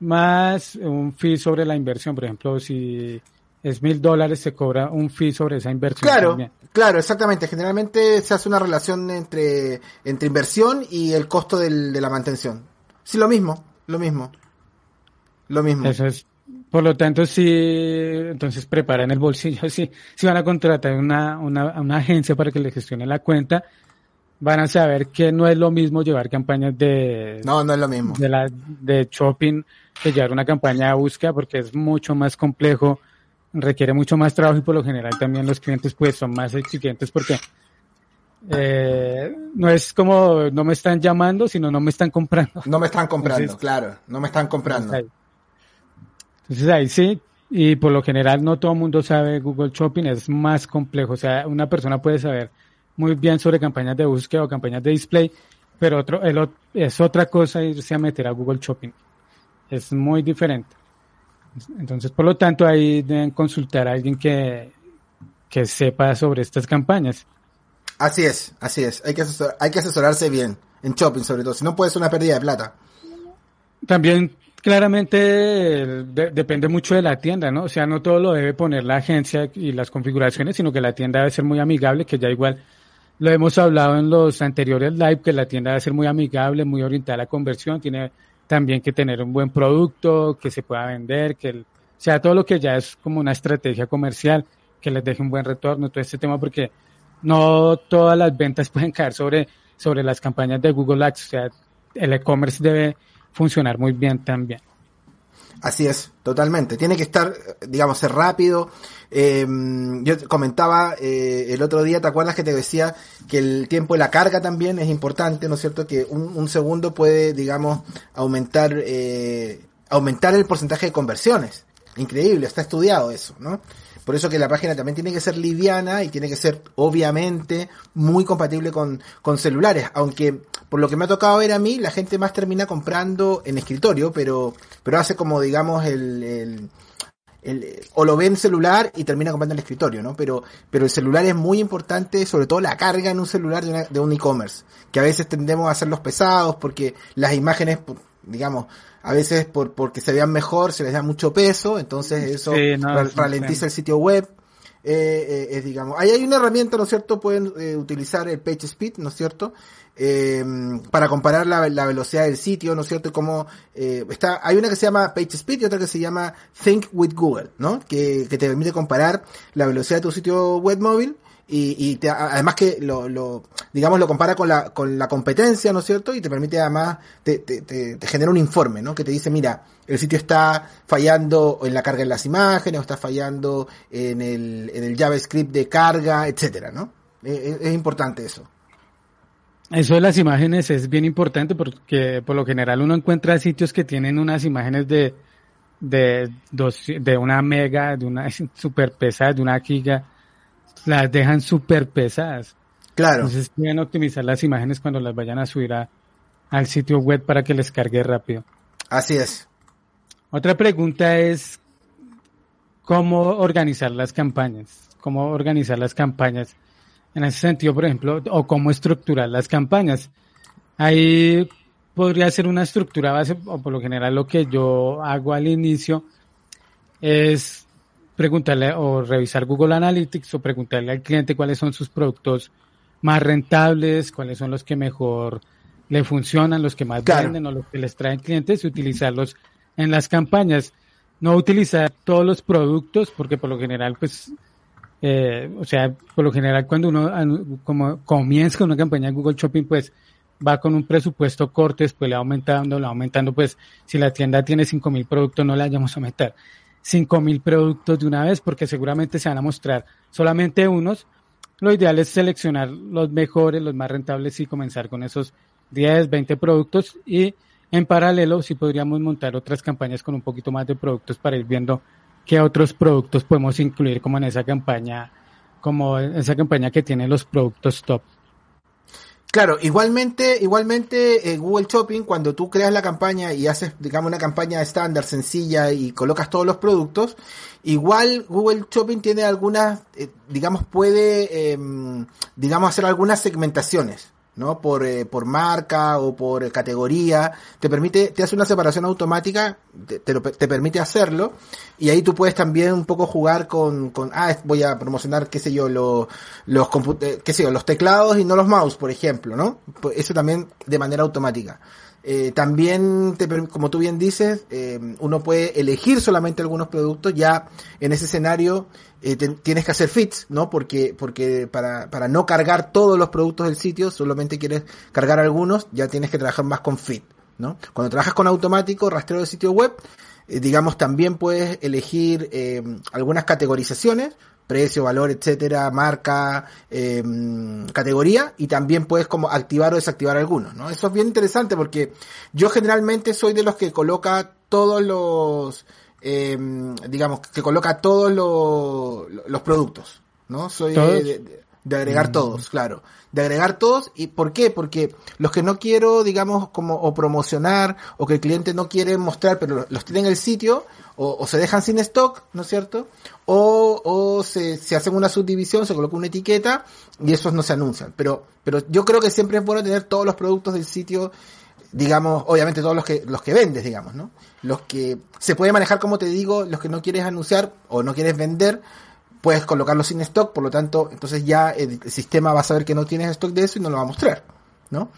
más un fee sobre la inversión. Por ejemplo, si es mil dólares, se cobra un fee sobre esa inversión. Claro, claro, exactamente. Generalmente se hace una relación entre, entre inversión y el costo del, de la mantención. Sí, lo mismo, lo mismo. Lo mismo. Eso es. Por lo tanto, si entonces preparen el bolsillo, si, si van a contratar una, una, una agencia para que le gestione la cuenta, van a saber que no es lo mismo llevar campañas de no no es lo mismo. de la de shopping que llevar una campaña de búsqueda porque es mucho más complejo requiere mucho más trabajo y por lo general también los clientes pues son más exigentes porque eh, no es como no me están llamando sino no me están comprando. No me están comprando claro no me están comprando entonces ahí sí y por lo general no todo el mundo sabe Google Shopping es más complejo o sea una persona puede saber muy bien sobre campañas de búsqueda o campañas de display, pero otro, el, es otra cosa irse a meter a Google Shopping. Es muy diferente. Entonces, por lo tanto, ahí deben consultar a alguien que, que sepa sobre estas campañas. Así es, así es. Hay que, hay que asesorarse bien en shopping, sobre todo. Si no, puede ser una pérdida de plata. También, claramente, depende mucho de la tienda, ¿no? O sea, no todo lo debe poner la agencia y las configuraciones, sino que la tienda debe ser muy amigable, que ya igual lo hemos hablado en los anteriores live, que la tienda debe ser muy amigable, muy orientada a la conversión, tiene también que tener un buen producto, que se pueda vender, que o sea todo lo que ya es como una estrategia comercial, que les deje un buen retorno, todo este tema, porque no todas las ventas pueden caer sobre, sobre las campañas de Google Ads, o sea, el e-commerce debe funcionar muy bien también. Así es, totalmente. Tiene que estar, digamos, ser rápido. Eh, yo comentaba eh, el otro día, ¿te acuerdas que te decía que el tiempo de la carga también es importante, ¿no es cierto? Que un, segundo puede, digamos, aumentar, eh, aumentar el porcentaje de conversiones. Increíble, está estudiado eso, ¿no? Por eso que la página también tiene que ser liviana y tiene que ser, obviamente, muy compatible con, con celulares. Aunque, por lo que me ha tocado ver a mí, la gente más termina comprando en escritorio, pero, pero hace como, digamos, el, el el, o lo ve en celular y termina comprando en el escritorio, ¿no? Pero, pero el celular es muy importante, sobre todo la carga en un celular de, de un e-commerce, que a veces tendemos a hacerlos pesados porque las imágenes, digamos, a veces por, porque se vean mejor, se les da mucho peso, entonces eso ralentiza el sitio web. Eh, eh, digamos, ahí hay una herramienta, ¿no es cierto? Pueden eh, utilizar el Page Speed, ¿no es cierto? Eh, para comparar la, la, velocidad del sitio, ¿no es cierto? Como, eh, está, hay una que se llama Page Speed y otra que se llama Think with Google, ¿no? Que, que te permite comparar la velocidad de tu sitio web móvil y, y te, además que lo, lo, digamos, lo compara con la, con la competencia, ¿no es cierto? Y te permite además, te, genera un informe, ¿no? Que te dice, mira, el sitio está fallando en la carga de las imágenes, o está fallando en el, en el JavaScript de carga, etcétera, ¿no? Es, es importante eso. Eso de las imágenes es bien importante porque por lo general uno encuentra sitios que tienen unas imágenes de, de, dos, de una mega, de una super pesada, de una giga, las dejan súper pesadas. Claro. Entonces deben optimizar las imágenes cuando las vayan a subir a, al sitio web para que les cargue rápido. Así es. Otra pregunta es cómo organizar las campañas. Cómo organizar las campañas en ese sentido, por ejemplo, o cómo estructurar las campañas. Ahí podría ser una estructura base, o por lo general lo que yo hago al inicio es preguntarle o revisar Google Analytics o preguntarle al cliente cuáles son sus productos más rentables, cuáles son los que mejor le funcionan, los que más venden o los que les traen clientes y utilizarlos en las campañas. No utilizar todos los productos porque por lo general pues eh, o sea, por lo general cuando uno como comienza una campaña de Google Shopping pues va con un presupuesto corto, después le va aumentando, le va aumentando, pues si la tienda tiene 5.000 productos no le vayamos a meter 5.000 productos de una vez porque seguramente se van a mostrar solamente unos. Lo ideal es seleccionar los mejores, los más rentables y comenzar con esos 10, 20 productos y en paralelo si podríamos montar otras campañas con un poquito más de productos para ir viendo qué otros productos podemos incluir como en esa campaña, como esa campaña que tiene los productos top. Claro, igualmente, igualmente eh, Google Shopping, cuando tú creas la campaña y haces, digamos, una campaña estándar, sencilla y colocas todos los productos, igual Google Shopping tiene algunas, eh, digamos, puede, eh, digamos, hacer algunas segmentaciones. ¿No? Por, eh, por marca o por categoría, te permite, te hace una separación automática, te, te, te, permite hacerlo, y ahí tú puedes también un poco jugar con, con ah, voy a promocionar, qué sé yo, los, los, eh, qué sé yo, los teclados y no los mouse, por ejemplo, ¿no? Pues eso también de manera automática. Eh, también, te, como tú bien dices, eh, uno puede elegir solamente algunos productos. Ya en ese escenario eh, tienes que hacer fits, ¿no? Porque, porque para, para no cargar todos los productos del sitio, solamente quieres cargar algunos, ya tienes que trabajar más con fit, ¿no? Cuando trabajas con automático, rastreo de sitio web, digamos, también puedes elegir algunas categorizaciones precio, valor, etcétera, marca, eh, categoría, y también puedes como activar o desactivar algunos, ¿no? Eso es bien interesante porque yo generalmente soy de los que coloca todos los, eh, digamos, que coloca todos los, los productos, ¿no? Soy de, de, agregar mm. todos, claro. De agregar todos, ¿y por qué? Porque los que no quiero, digamos, como o promocionar, o que el cliente no quiere mostrar, pero los tiene en el sitio, o, se dejan sin stock, ¿no es cierto? O, o se, se, hacen una subdivisión, se coloca una etiqueta y esos no se anuncian. Pero, pero yo creo que siempre es bueno tener todos los productos del sitio, digamos, obviamente todos los que, los que vendes, digamos, ¿no? Los que se puede manejar, como te digo, los que no quieres anunciar o no quieres vender, puedes colocarlos sin stock, por lo tanto, entonces ya el, sistema va a saber que no tienes stock de eso y no lo va a mostrar, ¿no?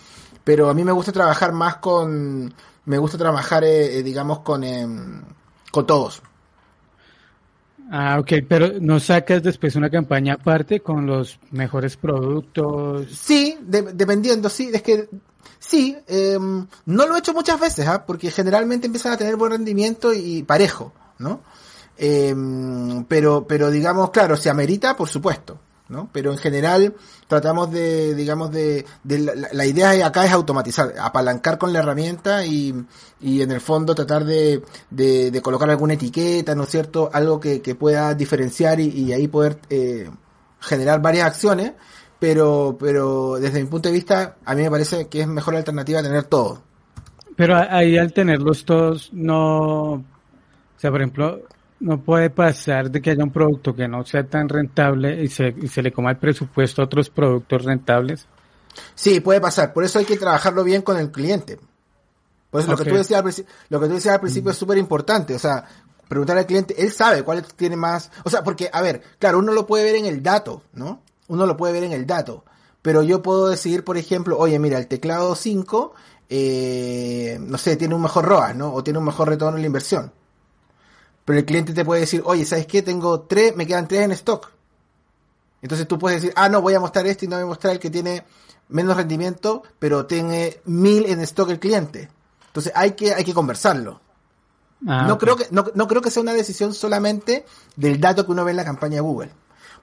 Pero a mí me gusta trabajar más con, me gusta trabajar, eh, eh digamos, con, eh, con todos. Ah, ok, pero ¿no sacas después una campaña aparte con los mejores productos? Sí, dependiendo, sí, es que sí, em, no lo he hecho muchas veces, ¿ah? porque generalmente empiezan a tener buen rendimiento y parejo, ¿no? Em, pero, pero digamos, claro, se amerita, por supuesto. ¿no? Pero en general tratamos de, digamos, de, de la, idea acá es automatizar, apalancar con la herramienta y, y en el fondo tratar de, de, colocar alguna etiqueta, ¿no es cierto? Algo que, pueda diferenciar y, ahí poder eh, generar varias acciones, pero, pero desde mi punto de vista, a mí me parece que es mejor la alternativa tener todo. Pero ahí al tenerlos todos, no, o sea, por ejemplo, no puede pasar de que haya un producto que no sea tan rentable y se, y se le coma el presupuesto a otros productos rentables. Sí, puede pasar. Por eso hay que trabajarlo bien con el cliente. Pues lo, que tú decías al, lo que tú decías al principio es súper importante. O sea, preguntar al cliente, él sabe cuál tiene más. O sea, porque, a ver, claro, uno lo puede ver en el dato, ¿no? Uno lo puede ver en el dato. Pero yo puedo decidir, por ejemplo, oye, mira, el teclado 5, eh, no sé, tiene un mejor ROAS, ¿no? O tiene un mejor retorno en la inversión. Pero el cliente te puede decir, oye, ¿sabes qué? Tengo tres, me quedan tres en stock. Entonces tú puedes decir, ah, no, voy a mostrar este y no voy a mostrar el que tiene menos rendimiento, pero tiene mil en stock el cliente. Entonces hay que, hay que conversarlo. Ah, no, creo que, no, no, creo que sea una decisión solamente del dato que uno ve en la campaña de Google.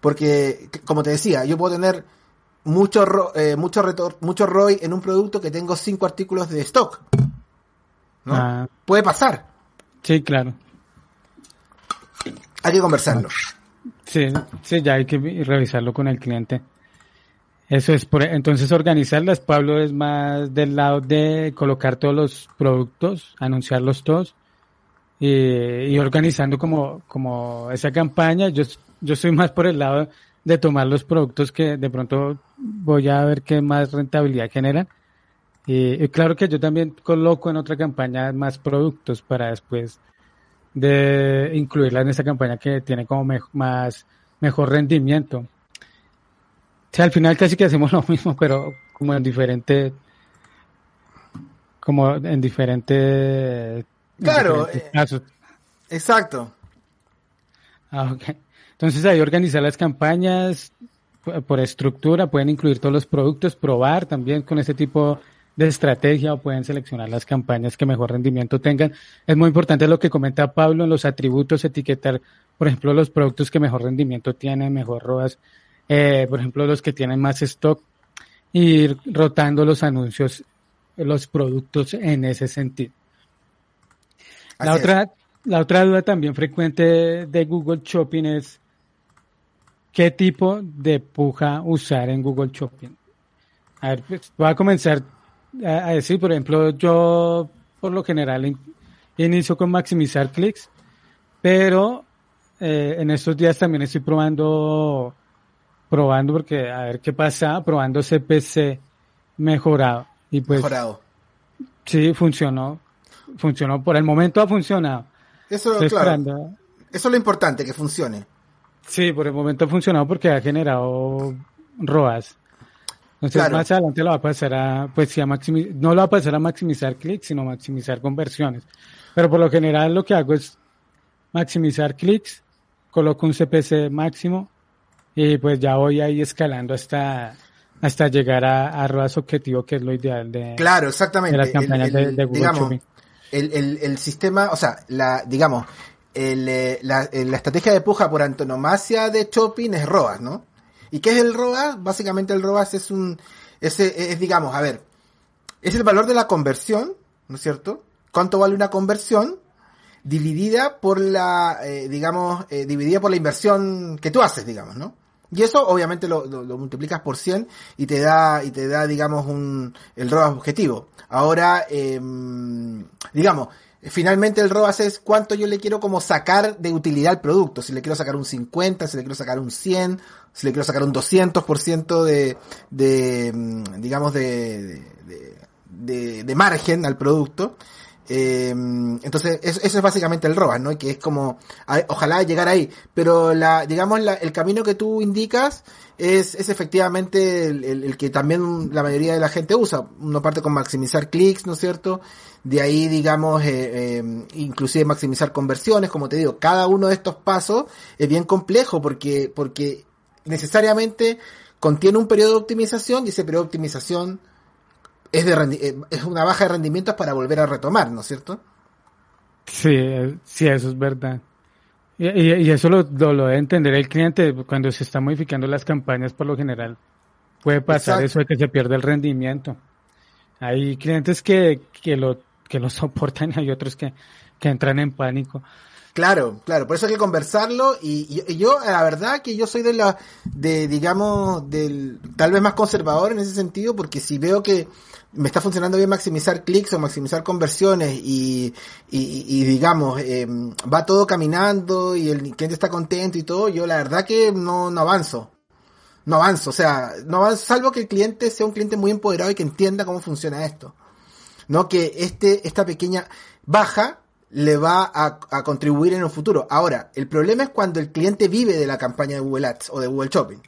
Porque, como te decía, yo puedo tener mucho, eh, mucho, mucho ROI en un producto que tengo cinco artículos de stock. ¿no? Ah. Puede pasar. Sí, claro. Hay que conversarlo. Sí, sí, ya hay que revisarlo con el cliente. Eso es, por, entonces organizarlas, Pablo, es más del lado de colocar todos los productos, anunciarlos todos y, organizando como, como esa campaña. Yo, yo soy más por el lado de tomar los productos que de pronto voy a ver qué más rentabilidad generan. y claro que yo también coloco en otra campaña más productos para después de incluirla en esa campaña que tiene como más mejor rendimiento. O sea, al final casi que hacemos lo mismo, pero como en diferente como en diferente claro, eh, Exacto. Ah, okay. Entonces ahí organizar las campañas por estructura, pueden incluir todos los productos, probar también con ese tipo de estrategia o pueden seleccionar las campañas que mejor rendimiento tengan. Es muy importante lo que comenta Pablo en los atributos, etiquetar, por ejemplo, los productos que mejor rendimiento tienen, mejor ROAS, eh, por ejemplo, los que tienen más stock, ir rotando los anuncios, los productos en ese sentido. la otra, la otra duda también frecuente de Google Shopping es qué tipo de puja usar en Google Shopping. A ver, pues, voy a comenzar a, decir, por ejemplo, yo por lo general inicio con maximizar clics, pero eh, en estos días también estoy probando, probando porque a ver qué pasa, probando CPC mejorado. Y pues, mejorado. Sí, funcionó. Funcionó. Por el momento ha funcionado. Eso, claro. Eso es lo importante, que funcione. Sí, por el momento ha funcionado porque ha generado ROAS. Entonces más adelante lo va a pasar a, pues sí, a maximizar, no lo va a pasar a maximizar clics, sino maximizar conversiones. Pero por lo general lo que hago es maximizar clics, coloco un CPC máximo y pues ya voy ahí escalando hasta hasta llegar a, a ROAS objetivo, que es lo ideal de, claro, exactamente. las campañas de, Google digamos, El, el, el, sistema, o sea, la, digamos, el, eh, la, eh, la, estrategia de puja por antonomasia de shopping es ROAS, ¿no? ¿Y qué es el ROAS? Básicamente el ROAS es un, es, digamos, a ver, es el valor de la conversión, ¿no es cierto? ¿Cuánto vale una conversión? Dividida por la, eh, digamos, eh, dividida por la inversión que tú haces, digamos, ¿no? Y eso obviamente lo, lo, multiplicas por 100 y te da, y te da, digamos, un, el ROAS objetivo. Ahora, eh, digamos, finalmente el ROAS es cuánto yo le quiero como sacar de utilidad al producto. Si le quiero sacar un 50, si le quiero sacar un 100, si le quiero sacar un 200% de, de, mm, digamos, de, de, de, de margen al producto. Eh, entonces, eso, es básicamente el ROAS, ¿no? Que es como, ojalá llegar ahí. Pero la, digamos, la, el camino que tú indicas es, es efectivamente el, que también la mayoría de la gente usa. Uno parte con maximizar clics, ¿no es cierto? De ahí, digamos, eh, eh, inclusive maximizar conversiones, como te digo, cada uno de estos pasos es bien complejo porque, porque necesariamente contiene un periodo de optimización y ese periodo de optimización es, de eh, es una baja de rendimientos para volver a retomar, ¿no es cierto? Sí, eh, sí, eso es verdad. Y, y, eso lo, lo, debe entender el cliente cuando se están modificando las campañas por lo general. Puede pasar eso de que se pierde el rendimiento. Hay clientes que, que, lo, que lo soportan y hay otros que, que entran en pánico. Claro, claro, por eso hay que conversarlo y, yo, la verdad que yo soy de la, de, digamos, del, tal vez más conservador en ese sentido, porque si veo que me está funcionando bien maximizar clics o maximizar conversiones y, y, digamos, eh, va todo caminando y el cliente está contento y todo, yo la verdad que no, no avanzo. No avanzo, o sea, no avanzo, salvo que el cliente sea un cliente muy empoderado y que entienda cómo funciona esto. No que este, esta pequeña baja le va a, contribuir en un futuro. Ahora, el problema es cuando el cliente vive de la campaña de Google Ads o de Google Shopping.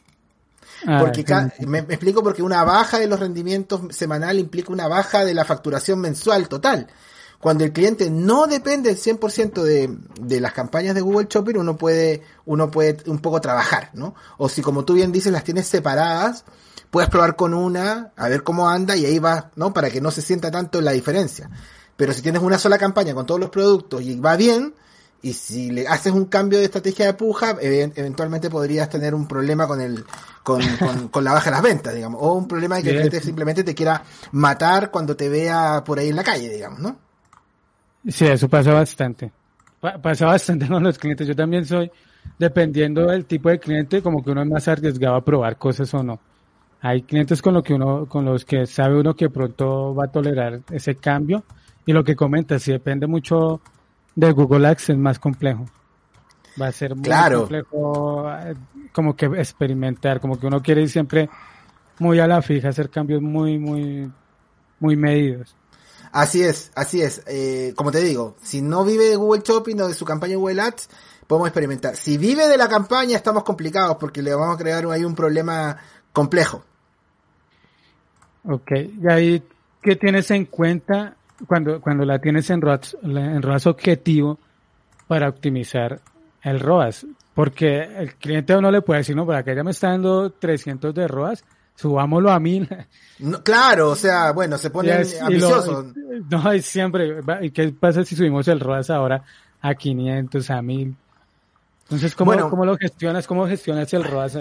Ah, porque me, explico porque una baja de los rendimientos semanal implica una baja de la facturación mensual total. Cuando el cliente no depende el 100% de, de las campañas de Google Shopping, uno puede, uno puede un poco trabajar, ¿no? O si como tú bien dices, las tienes separadas, puedes probar con una, a ver cómo anda y ahí va, ¿no? Para que no se sienta tanto la diferencia. Pero si tienes una sola campaña con todos los productos y va bien, y si le haces un cambio de estrategia de puja, eventualmente podrías tener un problema con el con, con, la baja de las ventas, digamos, o un problema de que el cliente simplemente te quiera matar cuando te vea por ahí en la calle, digamos, ¿no? Sí, eso pasa bastante. pasa bastante con los clientes. Yo también soy, dependiendo del tipo de cliente, como que uno es más arriesgado a probar cosas o no. Hay clientes con lo que uno, con los que sabe uno que pronto va a tolerar ese cambio y lo que comenta, si depende mucho de Google Ads, es más complejo. Va a ser muy complejo eh, como que experimentar, como que uno quiere ir siempre muy a la fija, hacer cambios muy, muy, muy medidos. Así es, así es. Eh, como te digo, si no vive de Google Shopping o de su campaña Google Ads, podemos experimentar. Si vive de la campaña, estamos complicados porque le vamos a crear ahí un problema complejo. Ok, y ahí, ¿qué tienes en cuenta cuando, cuando la tienes en ROAS, en ROAS objetivo para optimizar el ROAS. Porque el cliente a uno le puede decir, no, para que ya me está dando 300 de ROAS, subámoslo a 1000. claro, o sea, bueno, se pone ambicioso. no, es siempre, ¿y qué pasa si subimos el ROAS ahora a 500, a 1000? Entonces, ¿cómo, ¿cómo lo gestionas? ¿Cómo gestionas el ROAS?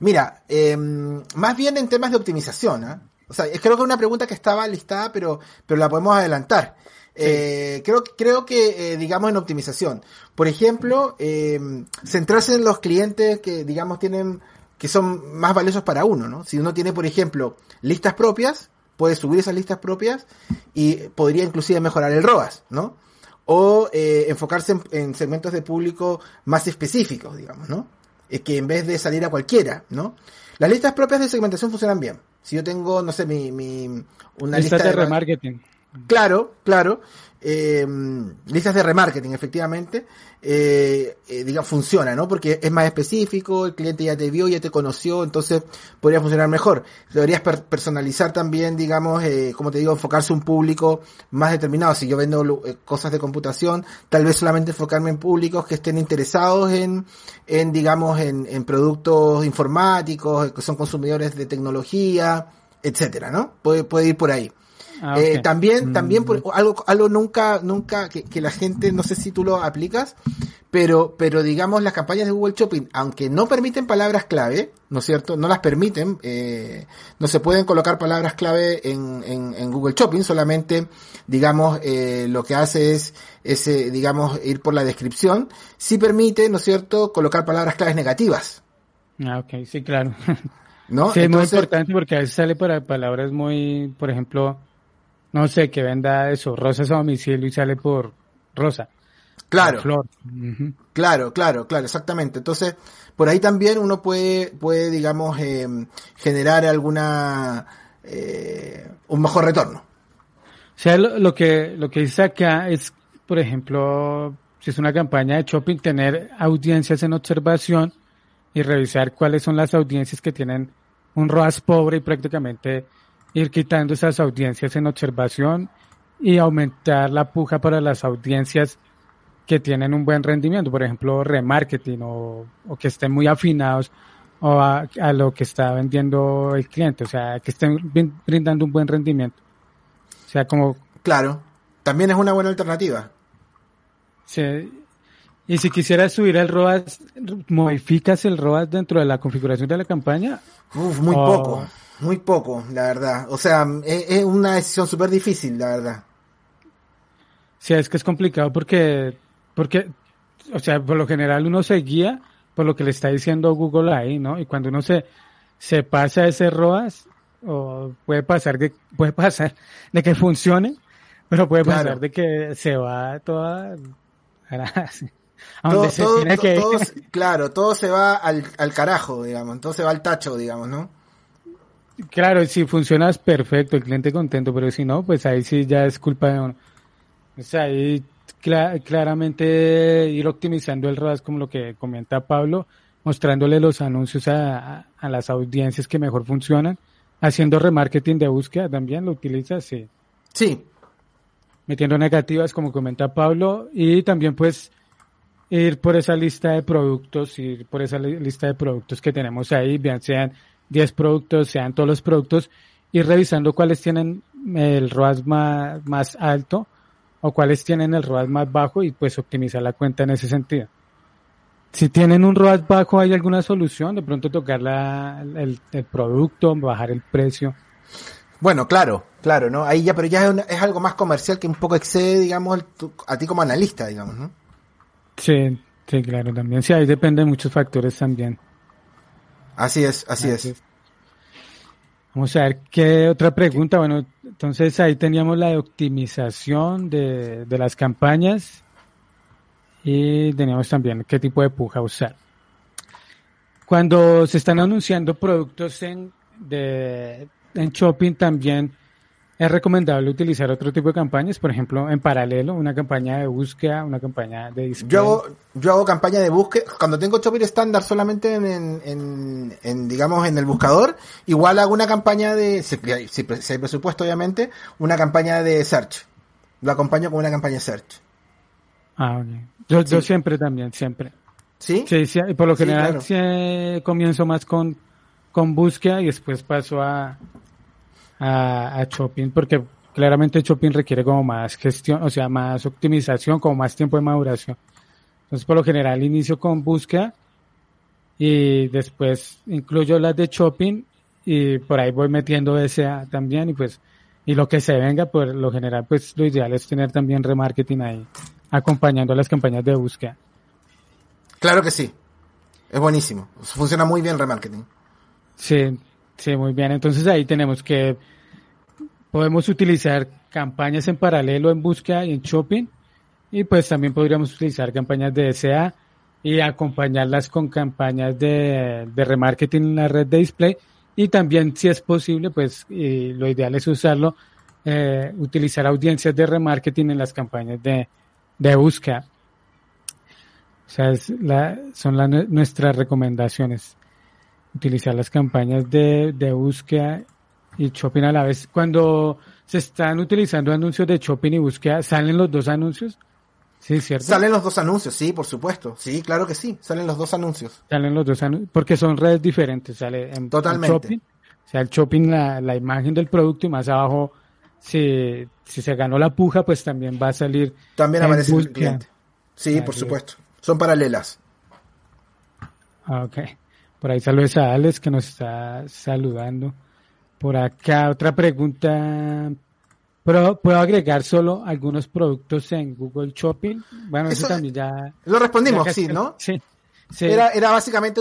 Mira, eh, más bien en temas de optimización, ¿eh? O sea, creo que es una pregunta que estaba listada, pero, pero la podemos adelantar. Eh, creo, creo que, eh, digamos, en optimización. Por ejemplo, eh, centrarse en los clientes que, digamos, tienen, que son más valiosos para uno, ¿no? Si uno tiene, por ejemplo, listas propias, puede subir esas listas propias y podría inclusive mejorar el ROAS, ¿no? O enfocarse en, segmentos de público más específicos, digamos, ¿no? que en vez de salir a cualquiera, ¿no? Las listas propias de segmentación funcionan bien. Si yo tengo, no sé, mi, mi una lista, de, remarketing. Claro, claro. Eh, listas de remarketing, efectivamente, eh, eh, diga, funciona, ¿no? Porque es más específico, el cliente ya te vio, ya te conoció, entonces podría funcionar mejor. Deberías personalizar también, digamos, eh, como te digo, enfocarse un público más determinado. Si yo vendo eh, cosas de computación, tal vez solamente enfocarme en públicos que estén interesados en, en digamos, en, en productos informáticos, que son consumidores de tecnología, etcétera, ¿no? Puede, puede ir por ahí. Ah, eh, también, también por, algo, algo nunca, nunca, que, que, la gente, no sé si tú lo aplicas, pero, pero digamos las campañas de Google Shopping, aunque no permiten palabras clave, ¿no es cierto? No las permiten, eh, no se pueden colocar palabras clave en, en, en Google Shopping, solamente, digamos, eh, lo que hace es, ese, digamos, ir por la descripción. Sí permite, ¿no es cierto?, colocar palabras claves negativas. Ah, ok, sí, claro. ¿No? Sí, es muy importante porque a veces sale para palabras muy, por ejemplo, no sé, que venda eso, rosas a domicilio y sale por rosa. Claro. Flor. Claro, claro, claro, exactamente. Entonces, por ahí también uno puede, puede digamos, eh, generar alguna, eh, un mejor retorno. O sea, lo, lo, que, lo que dice acá es, por ejemplo, si es una campaña de shopping, tener audiencias en observación y revisar cuáles son las audiencias que tienen un ROAS pobre y prácticamente ir quitando esas audiencias en observación y aumentar la puja para las audiencias que tienen un buen rendimiento, por ejemplo, remarketing o, o que estén muy afinados o a, a, lo que está vendiendo el cliente, o sea, que estén brindando un buen rendimiento. O sea, como... Claro, también es una buena alternativa. Sí. Y si quisieras subir el ROAS, ¿modificas el ROAS dentro de la configuración de la campaña? Uf, muy o... poco. Muy poco, la verdad. O sea, es, es una decisión súper difícil, la verdad. Sí, es que es complicado porque, porque, o sea, por lo general uno se guía por lo que le está diciendo Google ahí, ¿no? Y cuando uno se, se pasa ese ROAS, o puede pasar que, puede pasar de que funcione, pero puede pasar claro. de que se va toda, a todo, se todo, tiene que todo, claro, todo se va al, al carajo, digamos, todo se va al tacho, digamos, ¿no? Claro, si funcionas perfecto, el cliente contento, pero si no, pues ahí sí ya es culpa de uno. O sea, ahí cl claramente ir optimizando el ROAS como lo que comenta Pablo, mostrándole los anuncios a, a, las audiencias que mejor funcionan, haciendo remarketing de búsqueda también, ¿lo utilizas? Sí. Sí. Metiendo negativas como comenta Pablo y también pues ir por esa lista de productos, ir por esa li lista de productos que tenemos ahí, bien sean 10 productos, sean todos los productos, y revisando cuáles tienen el ROAS más, más alto o cuáles tienen el ROAS más bajo y pues optimizar la cuenta en ese sentido. Si tienen un ROAS bajo, ¿hay alguna solución? De pronto tocar la, el, el producto, bajar el precio. Bueno, claro, claro, ¿no? Ahí ya, pero ya es, una, es algo más comercial que un poco excede, digamos, el, tu, a ti como analista, digamos, ¿no? Sí, sí, claro, también. Sí, ahí depende de muchos factores también. Así es, así, es. Vamos a ver qué otra pregunta. Bueno, entonces ahí teníamos la optimización de, de las campañas y teníamos también qué tipo de puja usar. Cuando se están anunciando productos en, de, en shopping también es recomendable utilizar otro tipo de campañas, por ejemplo, en paralelo, una campaña de búsqueda, una campaña de display. Yo hago, yo hago campaña de búsqueda, cuando tengo Shopping estándar solamente en, en, en, digamos, en el buscador, igual hago una campaña de, si, si, si hay presupuesto obviamente, una campaña de search. Lo acompaño con una campaña de search. Ah, ok. Yo, sí. yo siempre también, siempre. ¿Sí? Sí, sí por lo general sí, claro. sí, comienzo más con, con búsqueda y después paso a, a, a Shopping porque claramente Shopping requiere como más gestión, o sea, más optimización, como más tiempo de maduración. Entonces, por lo general, inicio con búsqueda y después incluyo las de Shopping y por ahí voy metiendo SA también y pues, y lo que se venga, por lo general, pues lo ideal es tener también remarketing ahí, acompañando las campañas de búsqueda. Claro que sí. Es buenísimo. Funciona muy bien remarketing. Sí, Sí, muy bien. Entonces ahí tenemos que podemos utilizar campañas en paralelo en búsqueda y en shopping y pues también podríamos utilizar campañas de SA y acompañarlas con campañas de, de remarketing en la red de display y también si es posible pues lo ideal es usarlo eh, utilizar audiencias de remarketing en las campañas de, de búsqueda. O sea, es la, son nuestras recomendaciones. Utilizar las campañas de, de búsqueda y shopping a la vez. Cuando se están utilizando anuncios de shopping y búsqueda, ¿salen los dos anuncios? Sí, ¿cierto? Salen los dos anuncios, sí, por supuesto. Sí, claro que sí, salen los dos anuncios. Salen los dos anuncios, porque son redes diferentes. Sale en Totalmente. shopping, o sea, el shopping, la, la imagen del producto y más abajo, si, si se ganó la puja, pues también va a salir. También aparece el cliente. Sí, por supuesto. Son paralelas. Ah, ok. Por ahí saludos a Alex que nos está saludando. Por acá otra pregunta. ¿Puedo, ¿Puedo agregar solo algunos productos en Google Shopping? Bueno, eso, también ya... Lo respondimos, sí, ¿no? Sí. Era, era básicamente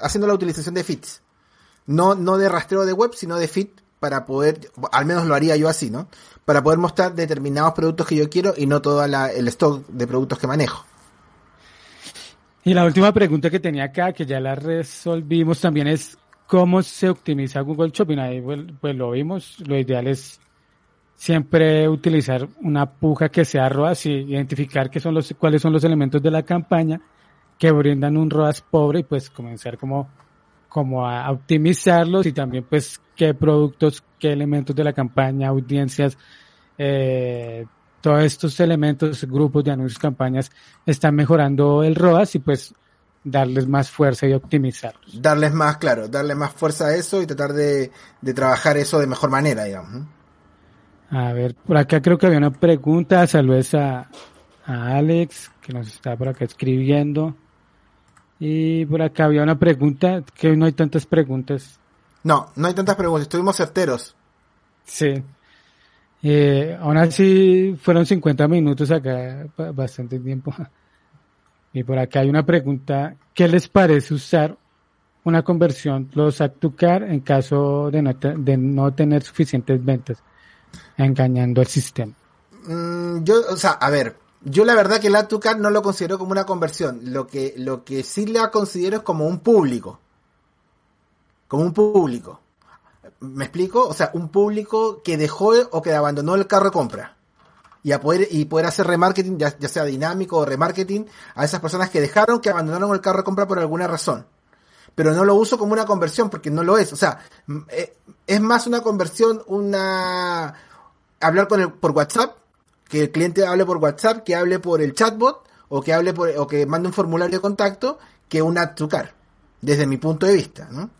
haciendo la utilización de fits. No, no de rastreo de web, sino de fit para poder, al menos lo haría yo así, ¿no? Para poder mostrar determinados productos que yo quiero y no todo el stock de productos que manejo. Y la última pregunta que tenía acá, que ya la resolvimos también es cómo se optimiza Google Shopping. Ahí pues, pues lo vimos, lo ideal es siempre utilizar una puja que sea ROAS y identificar qué son los, cuáles son los elementos de la campaña que brindan un ROAS pobre y pues comenzar como, como a optimizarlos y también pues qué productos, qué elementos de la campaña, audiencias, eh, todos estos elementos, grupos de anuncios, campañas están mejorando el ROAS y pues darles más fuerza y optimizarlos. Darles más, claro, darle más fuerza a eso y tratar de, de trabajar eso de mejor manera, digamos. A ver, por acá creo que había una pregunta. Saludos a, a Alex, que nos está por acá escribiendo. Y por acá había una pregunta, que hoy no hay tantas preguntas. No, no hay tantas preguntas, estuvimos certeros. Sí. Eh, aún así fueron 50 minutos acá, bastante tiempo. Y por acá hay una pregunta, ¿qué les parece usar una conversión, los add en caso de no, de no tener suficientes ventas? engañando al sistema. Mm, yo, o sea, a ver, yo la verdad que el to no lo considero como una conversión. Lo que, lo que sí la considero es como un público. Como un público. ¿Me explico? O sea, un público que dejó o que abandonó el carro de compra. Y, a poder, y poder hacer remarketing, ya, sea dinámico o remarketing, a esas personas que dejaron, que abandonaron el carro de compra por alguna razón pero no lo uso como una conversión porque no lo es. O sea, eh, es más una conversión, una hablar con el, por WhatsApp, que el cliente hable por WhatsApp, que hable por el chatbot o que hable por, o que mande un formulario de contacto que un add to car, desde mi punto de vista, ¿no?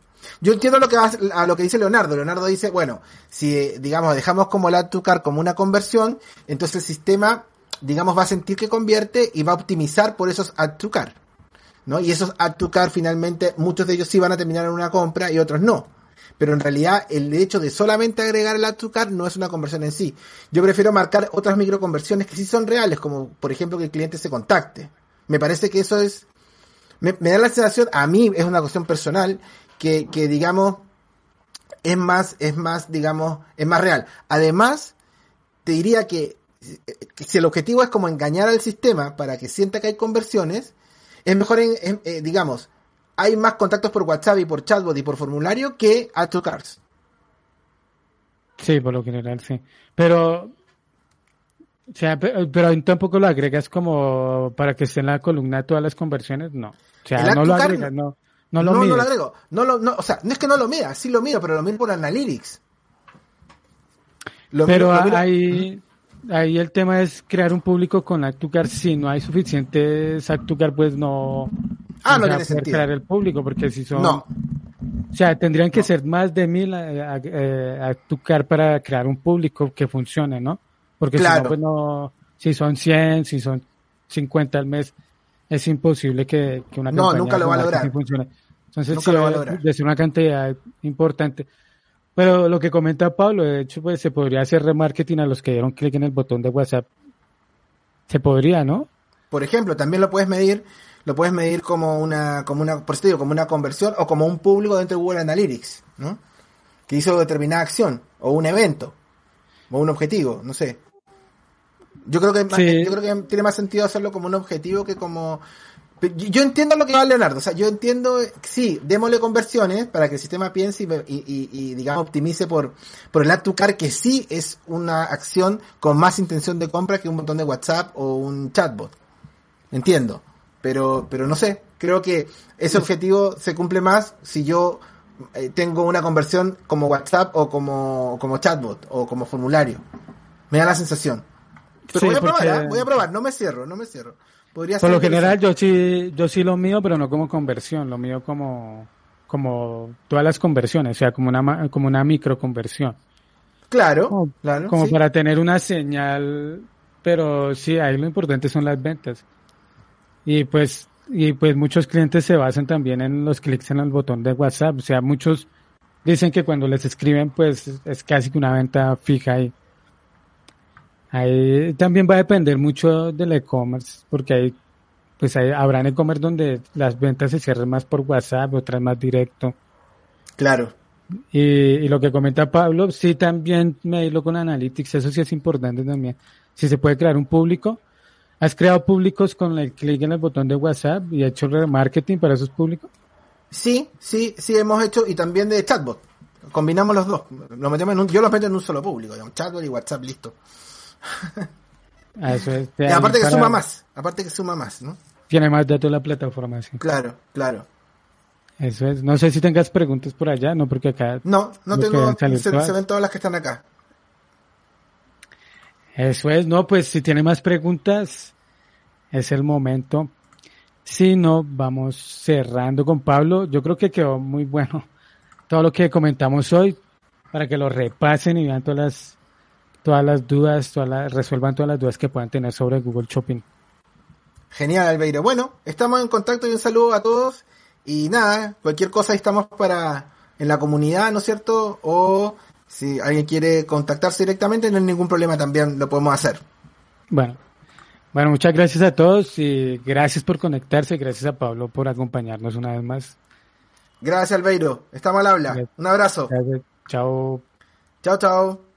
Yo entiendo lo que a lo que dice Leonardo. Leonardo dice, bueno, si digamos dejamos como el add to car como una conversión, entonces el sistema digamos va a sentir que convierte y va a optimizar por esos add to car. ¿no? Y esos add to car finalmente, muchos de ellos sí van a terminar en una compra y otros no. Pero en realidad el hecho de solamente agregar el add to car no es una conversión en sí. Yo prefiero marcar otras microconversiones que sí son reales, como por ejemplo que el cliente se contacte. Me parece que eso es, me, da la sensación, a mí es una cuestión personal, que, que digamos, es más, es más, digamos, es más real. Además, te diría que si el objetivo es como engañar al sistema para que sienta que hay conversiones, es mejor, en, eh, digamos, hay más contactos por WhatsApp y por chatbot y por formulario que a to cards. Sí, por lo general, sí. Pero, o sea, pero tampoco lo agregas como para que esté en la columna todas las conversiones, no. O sea, no lo agregas, no. No lo, no, no lo agrego. No lo, no, o sea, no es que no lo mira, sí lo miro, pero lo miro por Analytics. pero hay, ahí el tema es crear un público con Actucar. Si no hay suficientes Actucar, pues no. Ah, no, tiene sentido. crear el público, porque si son. No. O sea, tendrían que ser más de mil eh, eh, Actucar para crear un público que funcione, ¿no? Porque si no, pues no. Si son 100, si son 50 al mes, es imposible que, que una no, nunca lo va a lograr. funcione. Entonces, nunca lo va a lograr. de ser una cantidad importante. Pero lo que comenta Pablo, de hecho, pues se podría hacer remarketing a los que dieron clic en el botón de WhatsApp. Se podría, ¿no? Por ejemplo, también lo puedes medir, lo puedes medir como una, como una, por digo, como una conversión o como un público dentro de Google Analytics, ¿no? Que hizo determinada acción, o un evento, o un objetivo, no sé. Yo creo que, yo creo que tiene más sentido hacerlo como un objetivo que como, Yo entiendo lo que va Leonardo, o sea, yo entiendo, sí, démosle conversiones para que el sistema piense y, digamos, optimice por, por el add to car, que sí es una acción con más intención de compra que un botón de WhatsApp o un chatbot. Entiendo, pero, pero no sé, creo que ese objetivo se cumple más si yo eh, tengo una conversión como WhatsApp o como, como chatbot o como formulario. Me da la sensación. Pero voy a probar, ¿eh? voy a probar, no me cierro, no me cierro. Por lo general yo sí, yo sí lo mío, pero no como conversión, lo mío como, como todas las conversiones, o sea, como una, como una micro conversión. Claro, como, claro. Como para tener una señal, pero sí, ahí lo importante son las ventas. Y pues, y pues muchos clientes se basan también en los clics en el botón de WhatsApp, o sea, muchos dicen que cuando les escriben, pues es casi que una venta fija ahí. Ahí también va a depender mucho del e-commerce, porque hay, pues hay, habrán e-commerce donde las ventas se cierran más por WhatsApp, otras más directo. Claro. Y, y lo que comenta Pablo, sí también me hilo con Analytics, eso sí es importante también. Si se puede crear un público, ¿has creado públicos con el clic en el botón de WhatsApp y hecho remarketing para esos públicos? Sí, sí, sí hemos hecho y también de chatbot. Combinamos los dos. Lo metemos en un, yo los meto en un solo público, chatbot y WhatsApp, listo. Eso es, y aparte que suma más, aparte que suma más, ¿no? Tiene más datos la plataforma, sí. Claro, claro. Eso es. No sé si tengas preguntas por allá, no porque acá. No, no tengo. Se, se, ven todas las que están acá. Eso es, no, pues si tiene más preguntas, es el momento. Si no, vamos cerrando con Pablo. Yo creo que quedó muy bueno todo lo que comentamos hoy para que lo repasen y vean todas las todas las dudas, todas las, resuelvan todas las dudas que puedan tener sobre Google Shopping. Genial, Albeiro. Bueno, estamos en contacto y un saludo a todos. Y nada, cualquier cosa estamos para en la comunidad, ¿no es cierto? O si alguien quiere contactarse directamente, no hay ningún problema, también lo podemos hacer. Bueno, bueno, muchas gracias a todos y gracias por conectarse, gracias a Pablo por acompañarnos una vez más. Gracias, Albeiro. Estamos al habla. Un abrazo. Chao. Chao, chao.